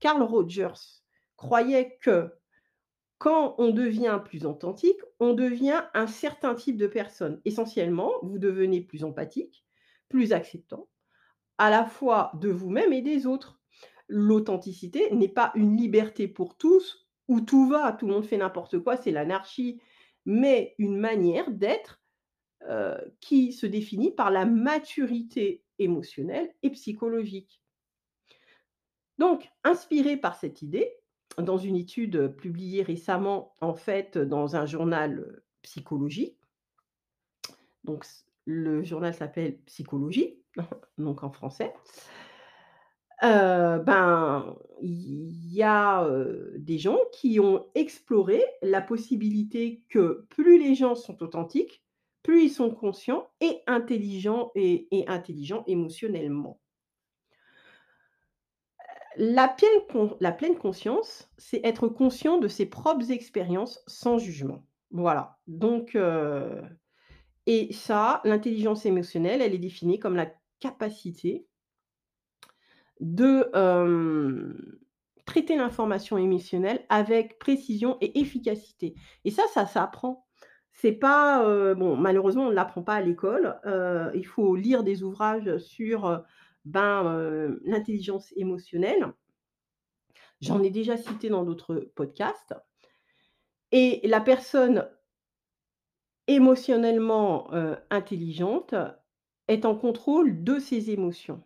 Carl Rogers croyait que quand on devient plus authentique, on devient un certain type de personne. Essentiellement, vous devenez plus empathique, plus acceptant, à la fois de vous-même et des autres. L'authenticité n'est pas une liberté pour tous, où tout va, tout le monde fait n'importe quoi, c'est l'anarchie, mais une manière d'être, heu, qui se définit par la maturité émotionnelle et psychologique. Donc, inspiré par cette idée, dans une étude, publiée récemment, en fait, dans un journal, heu, Psychologie donc le journal s'appelle Psychologie, donc en français ben, il y a, des gens qui ont exploré la possibilité que plus les gens sont authentiques, plus ils sont conscients et intelligents et intelligents émotionnellement. La con la pleine conscience, c'est être conscient de ses propres expériences sans jugement. Voilà, donc et ça, l'intelligence émotionnelle, elle est définie comme la capacité de, traiter l'information émotionnelle avec précision et efficacité et ça, ça s'apprend. C'est pas, bon, malheureusement, on ne l'apprend pas à l'école. Il faut lire des ouvrages sur, ben, l'intelligence émotionnelle. J'en ai déjà cité dans d'autres podcasts et la personne émotionnellement, intelligente est en contrôle de ses émotions,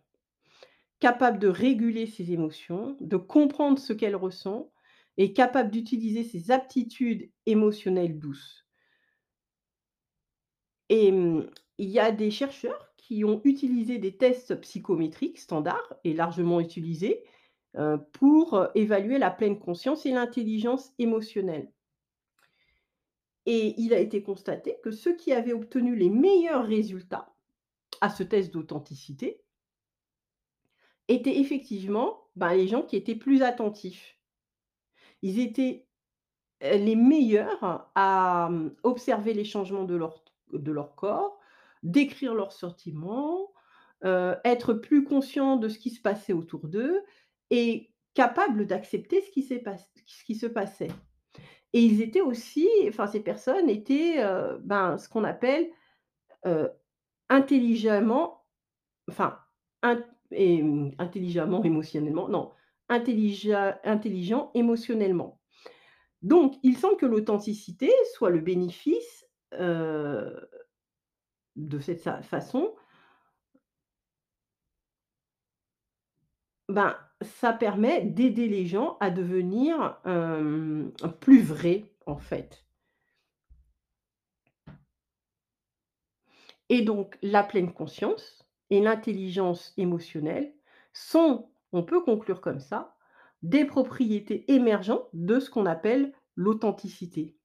capable de réguler ses émotions, de comprendre ce qu'elle ressent et capable d'utiliser ses aptitudes émotionnelles douces. Et mmh, il y a des chercheurs qui ont utilisé des tests psychométriques standards et largement utilisés, heu, pour, heu, évaluer la pleine conscience et l'intelligence émotionnelle. Et il a été constaté que ceux qui avaient obtenu les meilleurs résultats à ce test d'authenticité étaient effectivement, ben, les gens qui étaient plus attentifs. Ils étaient, les meilleurs à, mmh, observer les changements de leur de leur corps, décrire leurs sentiments, être plus conscients de ce qui se passait autour d'eux et capables d'accepter ce ce qui se passait. Et ils étaient aussi enfin ces personnes étaient, ben, ce qu'on appelle, intelligemment enfin, mmh, intelligemment, émotionnellement, non, intelligea intelligents émotionnellement. Donc il semble que l'authenticité soit le bénéfice, heu, de cette façon ben, ça permet d'aider les gens à devenir, hem, plus vrais, en fait. Et donc la pleine conscience et l'intelligence émotionnelle sont, on peut conclure comme ça, des propriétés émergentes de ce qu'on appelle l'authenticité.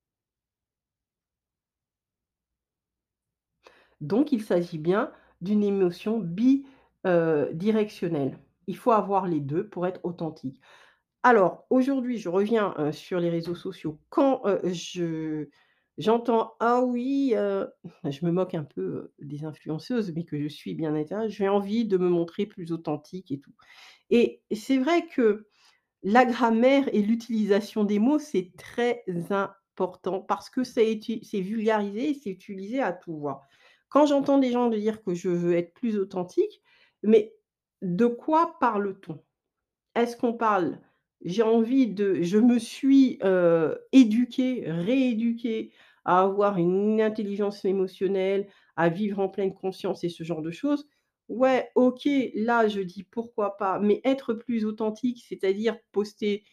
Donc il s'agit bien d'une émotion bi heu, directionnelle. Il faut avoir les 2 pour être authentique. Alors aujourd'hui, je reviens, heu, sur les réseaux sociaux. Quand, heu, je j'entends: «Ah oui, heu» je me moque un peu, des influenceuses, mais que je suis bien évidemment, j'ai envie de me montrer plus authentique et tout. Et c'est vrai que la grammaire et l'utilisation des mots, c'est très important parce que c'est vulgarisé et c'est utilisé à tout va. Quand j'entends des gens dire que je veux être plus authentique, mais de quoi parle-t-on? Est-ce qu'on parle j'ai envie de je me suis, heu, éduquée, rééduquée à avoir une intelligence émotionnelle, à vivre en pleine conscience et ce genre de choses. Ouais, OK, là je dis pourquoi pas, mais être plus authentique, c'est-à-dire poster,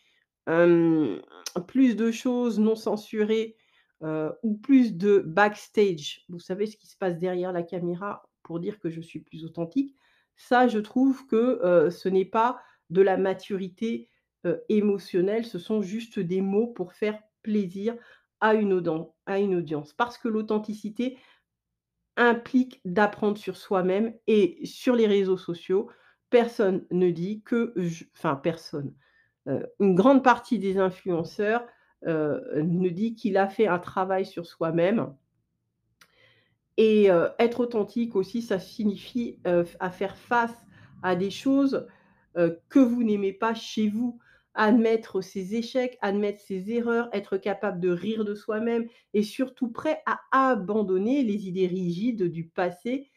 plus de choses non censurées, heu, ou plus de backstage. Vous savez ce qui se passe derrière la caméra pour dire que je suis plus authentique? Ça, je trouve que, heu, ce n'est pas de la maturité, heu, émotionnelle, ce sont juste des mots pour faire plaisir à une audience. Parce que l'authenticité implique d'apprendre sur soi-même et sur les réseaux sociaux, personne ne dit que j enfin personne, heu, une grande partie des influenceurs, heu, ne dit qu'il a fait un travail sur soi-même et heu, être authentique aussi, ça signifie, à faire face à des choses, que vous n'aimez pas chez vous. Admettre ses échecs, admettre ses erreurs, être capable de rire de soi-même et surtout prêt à abandonner les idées rigides du passé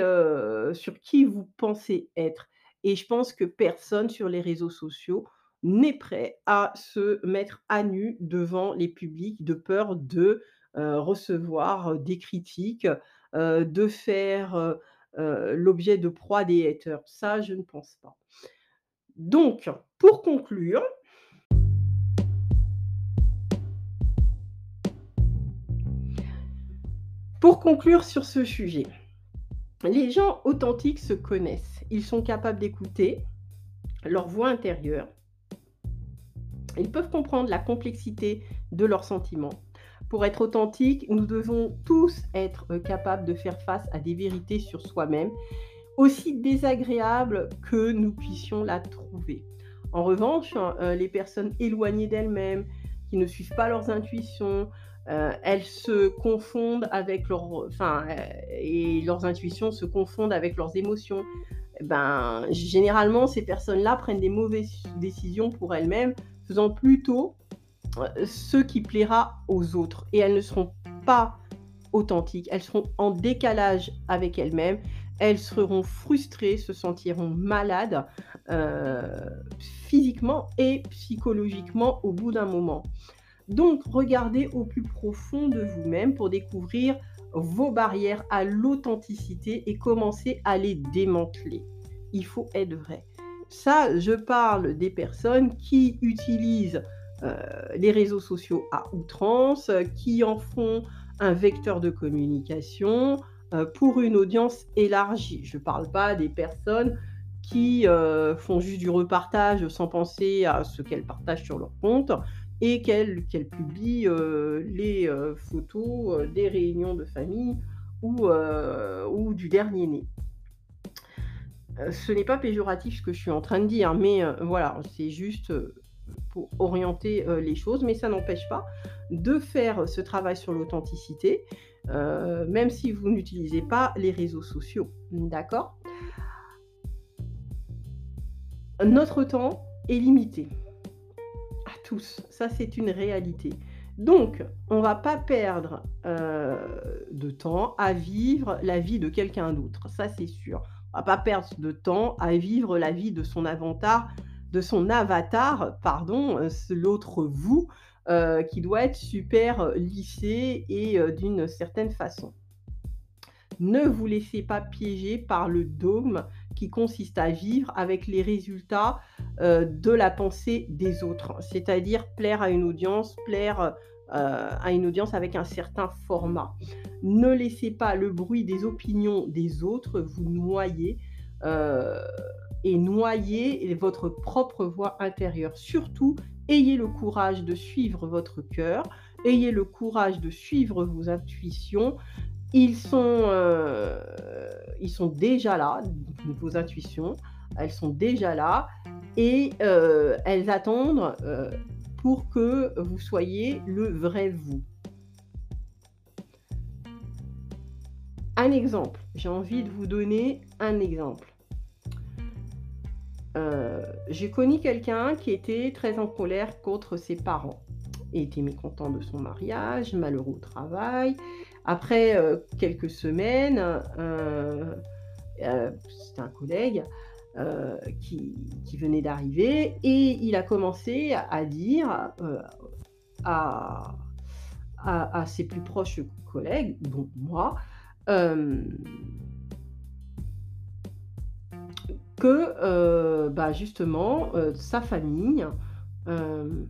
heu, sur qui vous pensez être. Et je pense que personne sur les réseaux sociaux n'est prêt à se mettre à nu devant les publics de peur de, heu, recevoir des critiques, de faire, l'objet de proie des haters. Ça, je ne pense pas. Donc pour conclure sur ce sujet, les gens authentiques se connaissent. Ils sont capables d'écouter leur voix intérieure. Ils peuvent comprendre la complexité de leurs sentiments. Pour être authentique, nous devons tous être, heu, capables de faire face à des vérités sur soi-même, aussi désagréables que nous puissions la trouver. En revanche, heu, les personnes éloignées d'elles-mêmes, qui ne suivent pas leurs intuitions, heu, elles se confondent avec leurs enfin, heu et leurs intuitions se confondent avec leurs émotions. Et ben, généralement, ces personnes-là prennent des mauvaises décisions pour elles-mêmes, faisant plutôt, ce qui plaira aux autres et elles ne seront pas authentiques, elles seront en décalage avec elles-mêmes, elles seront frustrées, se sentiront malades euh, physiquement et psychologiquement au bout d'un moment. Donc, regardez au plus profond de vous-même pour découvrir vos barrières à l'authenticité et commencer à les démanteler. Il faut être vrai. Ça, je parle des personnes qui utilisent euh, les réseaux sociaux à outrance, qui en font un vecteur de communication euh, pour une audience élargie. Je ne parle pas des personnes qui euh, font juste du repartage sans penser à ce qu'elles partagent sur leur compte et qu'elles publient les photos des réunions de famille ou, ou du dernier né ce n'est pas péjoratif ce que je suis en train de dire, mais voilà, c'est juste pour orienter les choses, mais ça n'empêche pas de faire ce travail sur l'authenticité, même si vous n'utilisez pas les réseaux sociaux. D'accord? Notre temps est limité. À tous. Ça, c'est une réalité. Donc, on ne va pas perdre de temps à vivre la vie de quelqu'un d'autre. Ça, c'est sûr. On ne va pas perdre de temps à vivre la vie de son avatar de son avatar, pardon, euh, l'autre vous, euh, qui doit être super euh, lissé et d'une certaine façon. Ne vous laissez pas piéger par le dogme qui consiste à vivre avec les résultats de la pensée des autres, c'est-à-dire plaire à une audience, plaire à une audience avec un certain format. Ne laissez pas le bruit des opinions des autres vous noyer et noyer votre propre voix intérieure. Surtout, ayez le courage de suivre votre cœur, ayez le courage de suivre vos intuitions. Ils sont, euh, ils sont déjà là, vos intuitions, elles sont déjà là et euh, elles attendent euh, pour que vous soyez le vrai vous. Un exemple, j'ai envie de vous donner un exemple. J'ai connu quelqu'un qui était très en colère contre ses parents. Il était mécontent de son mariage, malheureux au travail. Après euh, quelques semaines, euh, c'était un collègue qui, venait d'arriver et il a commencé à, dire à, ses plus proches collègues, dont moi, que euh, bah, justement euh, sa famille, euh,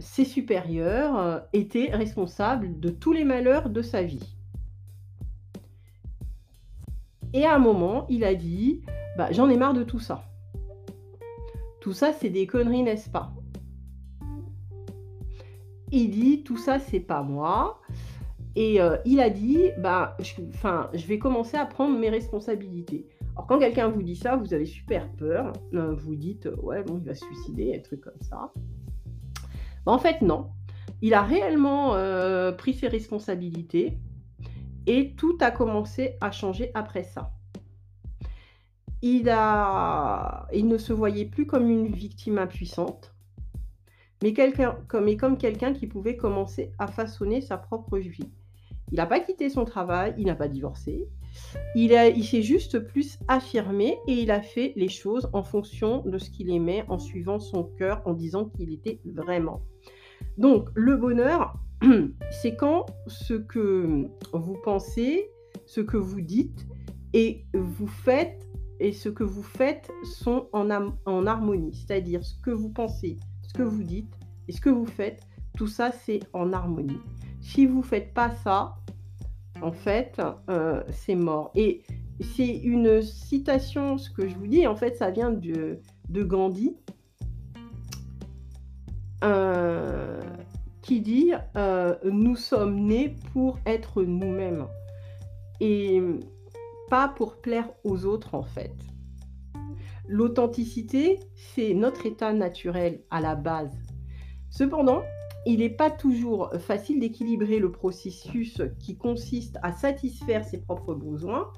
ses supérieurs étaient responsables de tous les malheurs de sa vie. Et à un moment, il a dit bah, J'en ai marre de tout ça. Tout ça, c'est des conneries, n'est-ce pas? Il dit Tout ça, c'est pas moi. Et il a dit bah, je, je vais commencer à prendre mes responsabilités. Alors quand quelqu'un vous dit ça, vous avez super peur. Euh, vous dites ouais bon il va se suicider, un truc comme ça. En fait non. Il a réellement euh, pris ses responsabilités et tout a commencé à changer après ça. Il, a... il ne se voyait plus comme une victime impuissante, mais, comme, quelqu'un qui pouvait commencer à façonner sa propre vie. Il n'a pas quitté son travail, il n'a pas divorcé, il, il s'est juste plus affirmé et il a fait les choses en fonction de ce qu'il aimait, en suivant son cœur, en disant qu'il était vraiment. Donc le bonheur, c'est quand ce que vous pensez, ce que vous dites et vous faites et ce que vous faites sont en, harmonie. C'est-à-dire ce que vous pensez, ce que vous dites et ce que vous faites, tout ça c'est en harmonie. Si vous ne faites pas ça, en fait, euh, c'est mort. Et c'est une citation, ce que je vous dis, en fait, ça vient de Gandhi, euh, qui dit euh, Nous sommes nés pour être nous-mêmes et pas pour plaire aux autres, en fait. L'authenticité, c'est notre état naturel à la base. Cependant, il n'est pas toujours facile d'équilibrer le processus qui consiste à satisfaire ses propres besoins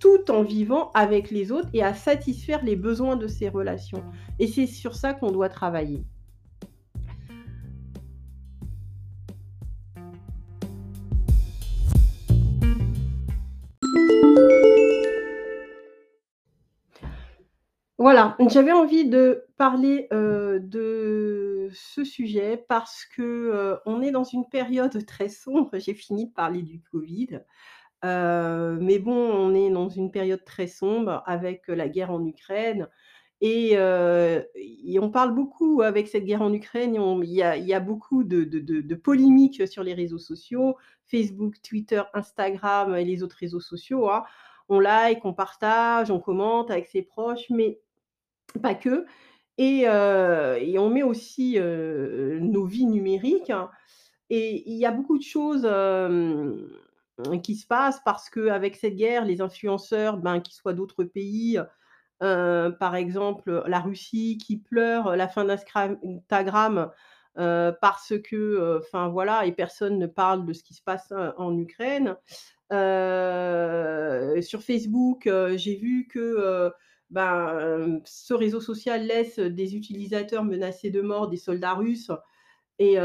tout en vivant avec les autres et à satisfaire les besoins de ses relations. Et c'est sur ça qu'on doit travailler. Voilà, j'avais envie de parler, heu, de ce sujet parce que, heu, on est dans une période très sombre. J'ai fini de parler du covid, heu, mais bon, on est dans une période très sombre avec la guerre en Ukraine et on parle beaucoup avec cette guerre en Ukraine, il y a beaucoup de polémiques sur les réseaux sociaux, Facebook, Twitter, Instagram et les autres réseaux sociaux, hein. On like, on partage, on commente avec ses proches, mais pas que et on met aussi, nos vies numériques et il y a beaucoup de choses, qui se passent parce qu'avec cette guerre, les influenceurs, ben, qui soient d'autres pays, par exemple, la Russie qui pleure la fin d'Inscram Instagram, heu, parce que, enfin voilà et personne ne parle de ce qui se passe, en Ukraine. Sur Facebook, j'ai vu que, ben, ce réseau social laisse des utilisateurs menacés de mort des soldats russes et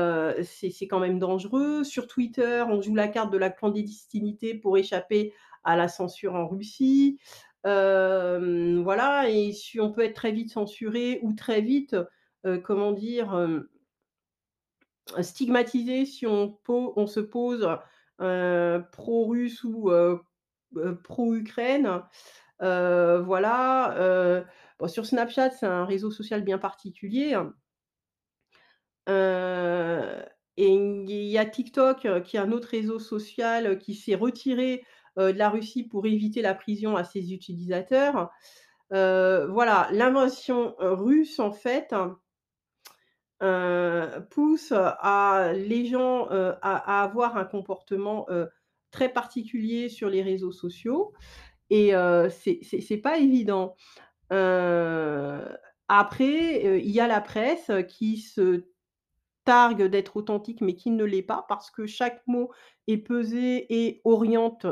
c'est quand même dangereux. Sur Twitter, on joue la carte de la clandestinité pour échapper à la censure en Russie. Voilà et su on peut être très vite censuré ou très vite, comment dire? Stigmatisé si on on se pose, pro-russe ou, pro-Ukraine. Voilà, sur Snapchat, c'est un réseau social bien particulier. Heu et il y a TikTok, qui est un autre réseau social qui s'est retiré, de la Russie pour éviter la prison à ses utilisateurs. Voilà, l'invasion, heu, russe en fait pousse à les gens, à avoir un comportement, très particulier sur les réseaux sociaux et heu, c'est pas évident. Après, il y a la presse qui se targue d'être authentique, mais qui ne l'est pas parce que chaque mot est pesé et oriente,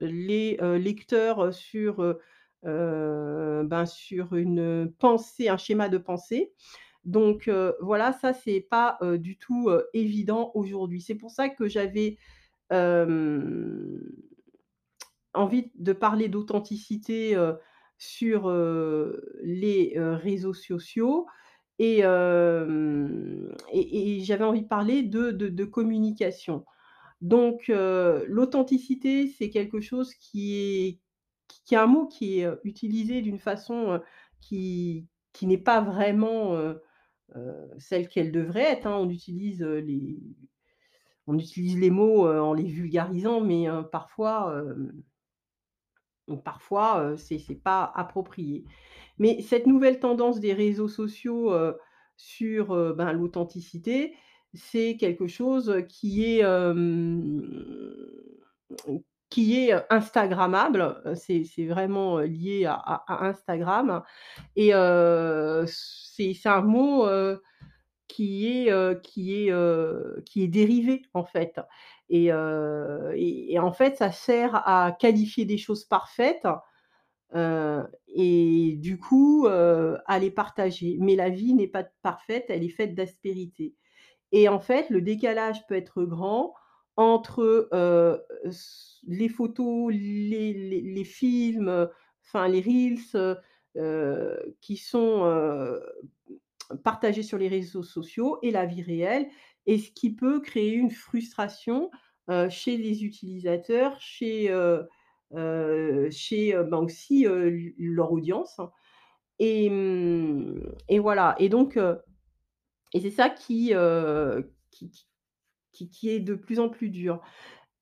les, lecteurs sur, ben, sur une pensée, un schéma de pensée. Donc voilà, ça c'est pas, du tout, évident aujourd'hui. C'est pour ça que j'avais, envie de parler d'authenticité, sur, les, réseaux sociaux et et j'avais envie de parler de de de communication. Donc l'authenticité, c'est quelque chose qui est qui est un mot qui est, utilisé d'une façon, qui qui n'est pas vraiment, celle qu'elle devrait être, hein. On utilise, les on utilise les mots, en les vulgarisant, mais parfois, hem, parfois, c'est c'est pas approprié. Mais cette nouvelle tendance des réseaux sociaux, sur, ben, l'authenticité, c'est quelque chose qui est, qui est, instagrammable. C'est vraiment, lié à Instagram et c'est c'est un mot, qui est, qui est, qui est dérivé, en fait et heu et en fait, ça sert à qualifier des choses parfaites, heu et du coup, heu, à les partager. Mais la vie n'est pas parfaite, elle est faite d'aspérités et en fait, le décalage peut être grand entre, les photos, les les films, enfin les reels, qui sont, partagés sur les réseaux sociaux et la vie réelle et ce qui peut créer une frustration, chez les utilisateurs, chez, chez, ben, aussi, leur audience et mmh et voilà et donc et c'est ça qui qui qui qui est de plus en plus dur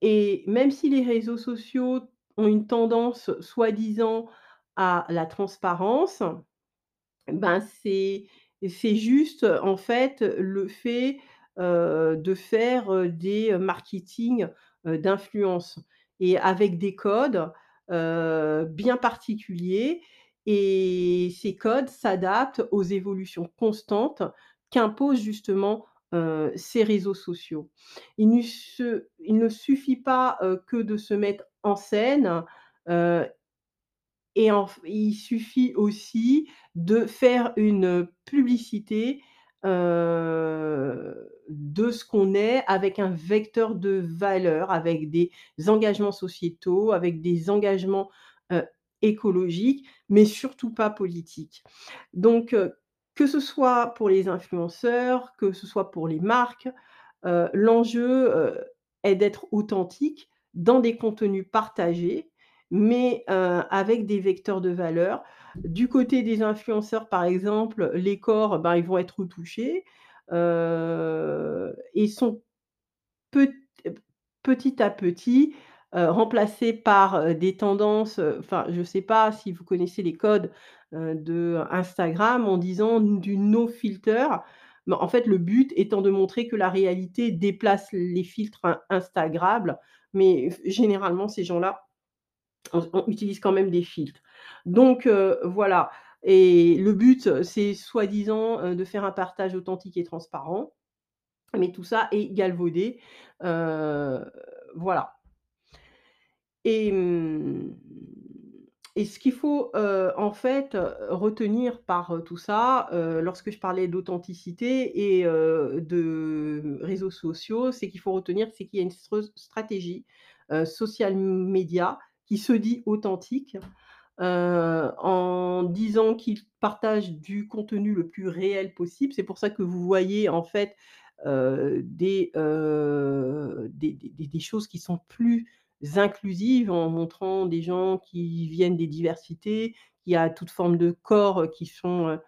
et même si les réseaux sociaux ont une tendance soi-disant à la transparence, ben, c'est c'est juste, en fait, le fait, heu, de faire, heu, des, heu, marketing, d'influence et avec des codes, bien particuliers et ces codes s'adaptent aux évolutions constantes qu'imposent justement, ces réseaux sociaux. Il ne se il ne suffit pas, que de se mettre en scène, et il suffit aussi de faire une publicité, de ce qu'on est avec un vecteur de valeurs, avec des engagements sociétaux, avec des engagements, heu, écologique, mais surtout pas politique. Donc, que ce soit pour les influenceurs, que ce soit pour les marques, l'enjeu, est d'être authentique dans des contenus partagés, mais, heu, avec des vecteurs de valeur. Du côté des influenceurs, par exemple, les corps, ben, ils vont être retouchés, heu et sont Pet petit à petit, heu, remplacés par, des tendances, enfin, je ne sais pas si vous connaissez les codes, de Instagram en disant du no filter. Mais en fait, le but étant de montrer que la réalité déplace les filtres in instagrammables, mais généralement ces gens-là, on utilise quand même des filtres. Donc heu, voilà et le but, c'est soi-disant, heu, de faire un partage authentique et transparent. Mais tout ça est galvaudé, heu, voilà et mmh et ce qu'il faut, en fait, retenir par, tout ça, lorsque je parlais d'authenticité et de réseaux sociaux, c'est qu'il faut retenir, c'est qu'il y a une str stratégie, social média qui se dit authentique, heu, en disant qu'il partage du contenu le plus réel possible. C'est pour ça que vous voyez en fait, des, heu, des des choses qui sont plus inclusives en montrant des gens qui viennent des diversités, qui a toutes formes de corps, qui sont,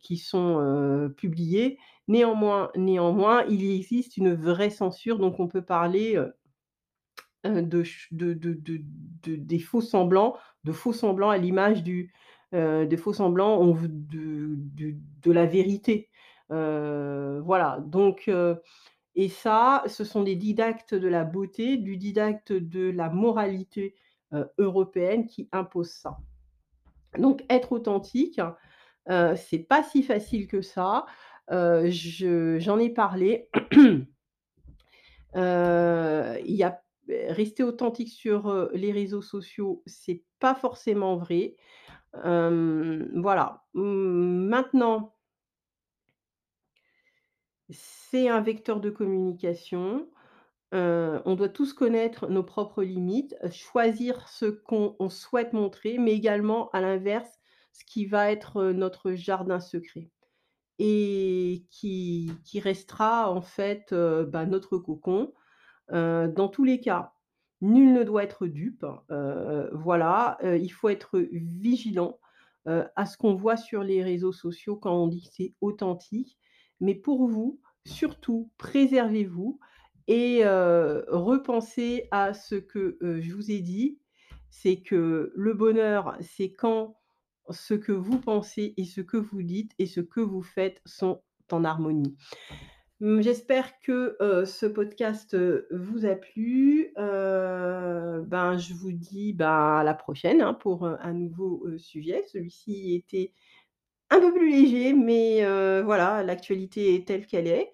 qui sont, publiés. Néanmoins néanmoins, il existe une vraie censure, donc on peut parler, Heu, de des faux semblants, de faux semblants à l'image du, heu, des faux semblants de la vérité. Heu, voilà donc et ça, ce sont des didactes de la beauté, du didacte de la moralité, européenne qui imposent ça. Donc être authentique, c'est pas si facile que ça. Je j'en ai parlé. Il y a rester authentique sur, les réseaux sociaux, c'est pas forcément vrai. Voilà. Mmh, maintenant c'est un vecteur de communication. On doit tous connaître nos propres limites, choisir ce qu'on on souhaite montrer, mais également à l'inverse, ce qui va être, notre jardin secret et qui restera en fait, bah, notre cocon. Dans tous les cas, nul ne doit être dupe, voilà, il faut être vigilant, à ce qu'on voit sur les réseaux sociaux quand on dit que c'est authentique. Mais pour vous, surtout préservez-vous et repensez à ce que, je vous ai dit, c'est que le bonheur, c'est quand ce que vous pensez et ce que vous dites et ce que vous faites sont en harmonie. Mmh, j'espère que, heu, ce podcast, heu, vous a plu. Heu, ben, je vous dis, bah, à la prochaine, hein, pour, un nouveau, sujet. Celui-ci était un peu plus léger, mais voilà, l'actualité est telle qu'elle est.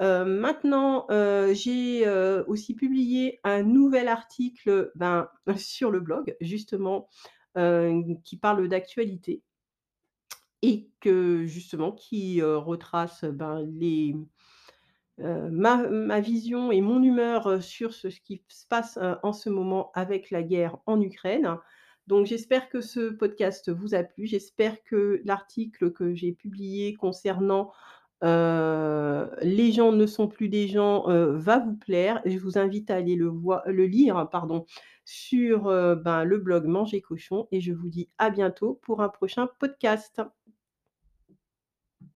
Maintenant, j'ai, aussi publié un nouvel article, ben, sur le blog justement, qui parle d'actualité et que justement qui, retrace, ben, les Heu, ma vision et mon humeur, heu, sur ce qui se passe, heu, en ce moment avec la guerre en Ukraine. Donc j'espère que ce podcast vous a plu. J'espère que l'article que j'ai publié concernant, «Les gens ne sont plus des gens», va vous plaire. Je vous invite à aller le lire, pardon, sur, ben, le blog Manger Cochon et je vous dis à bientôt pour un prochain podcast.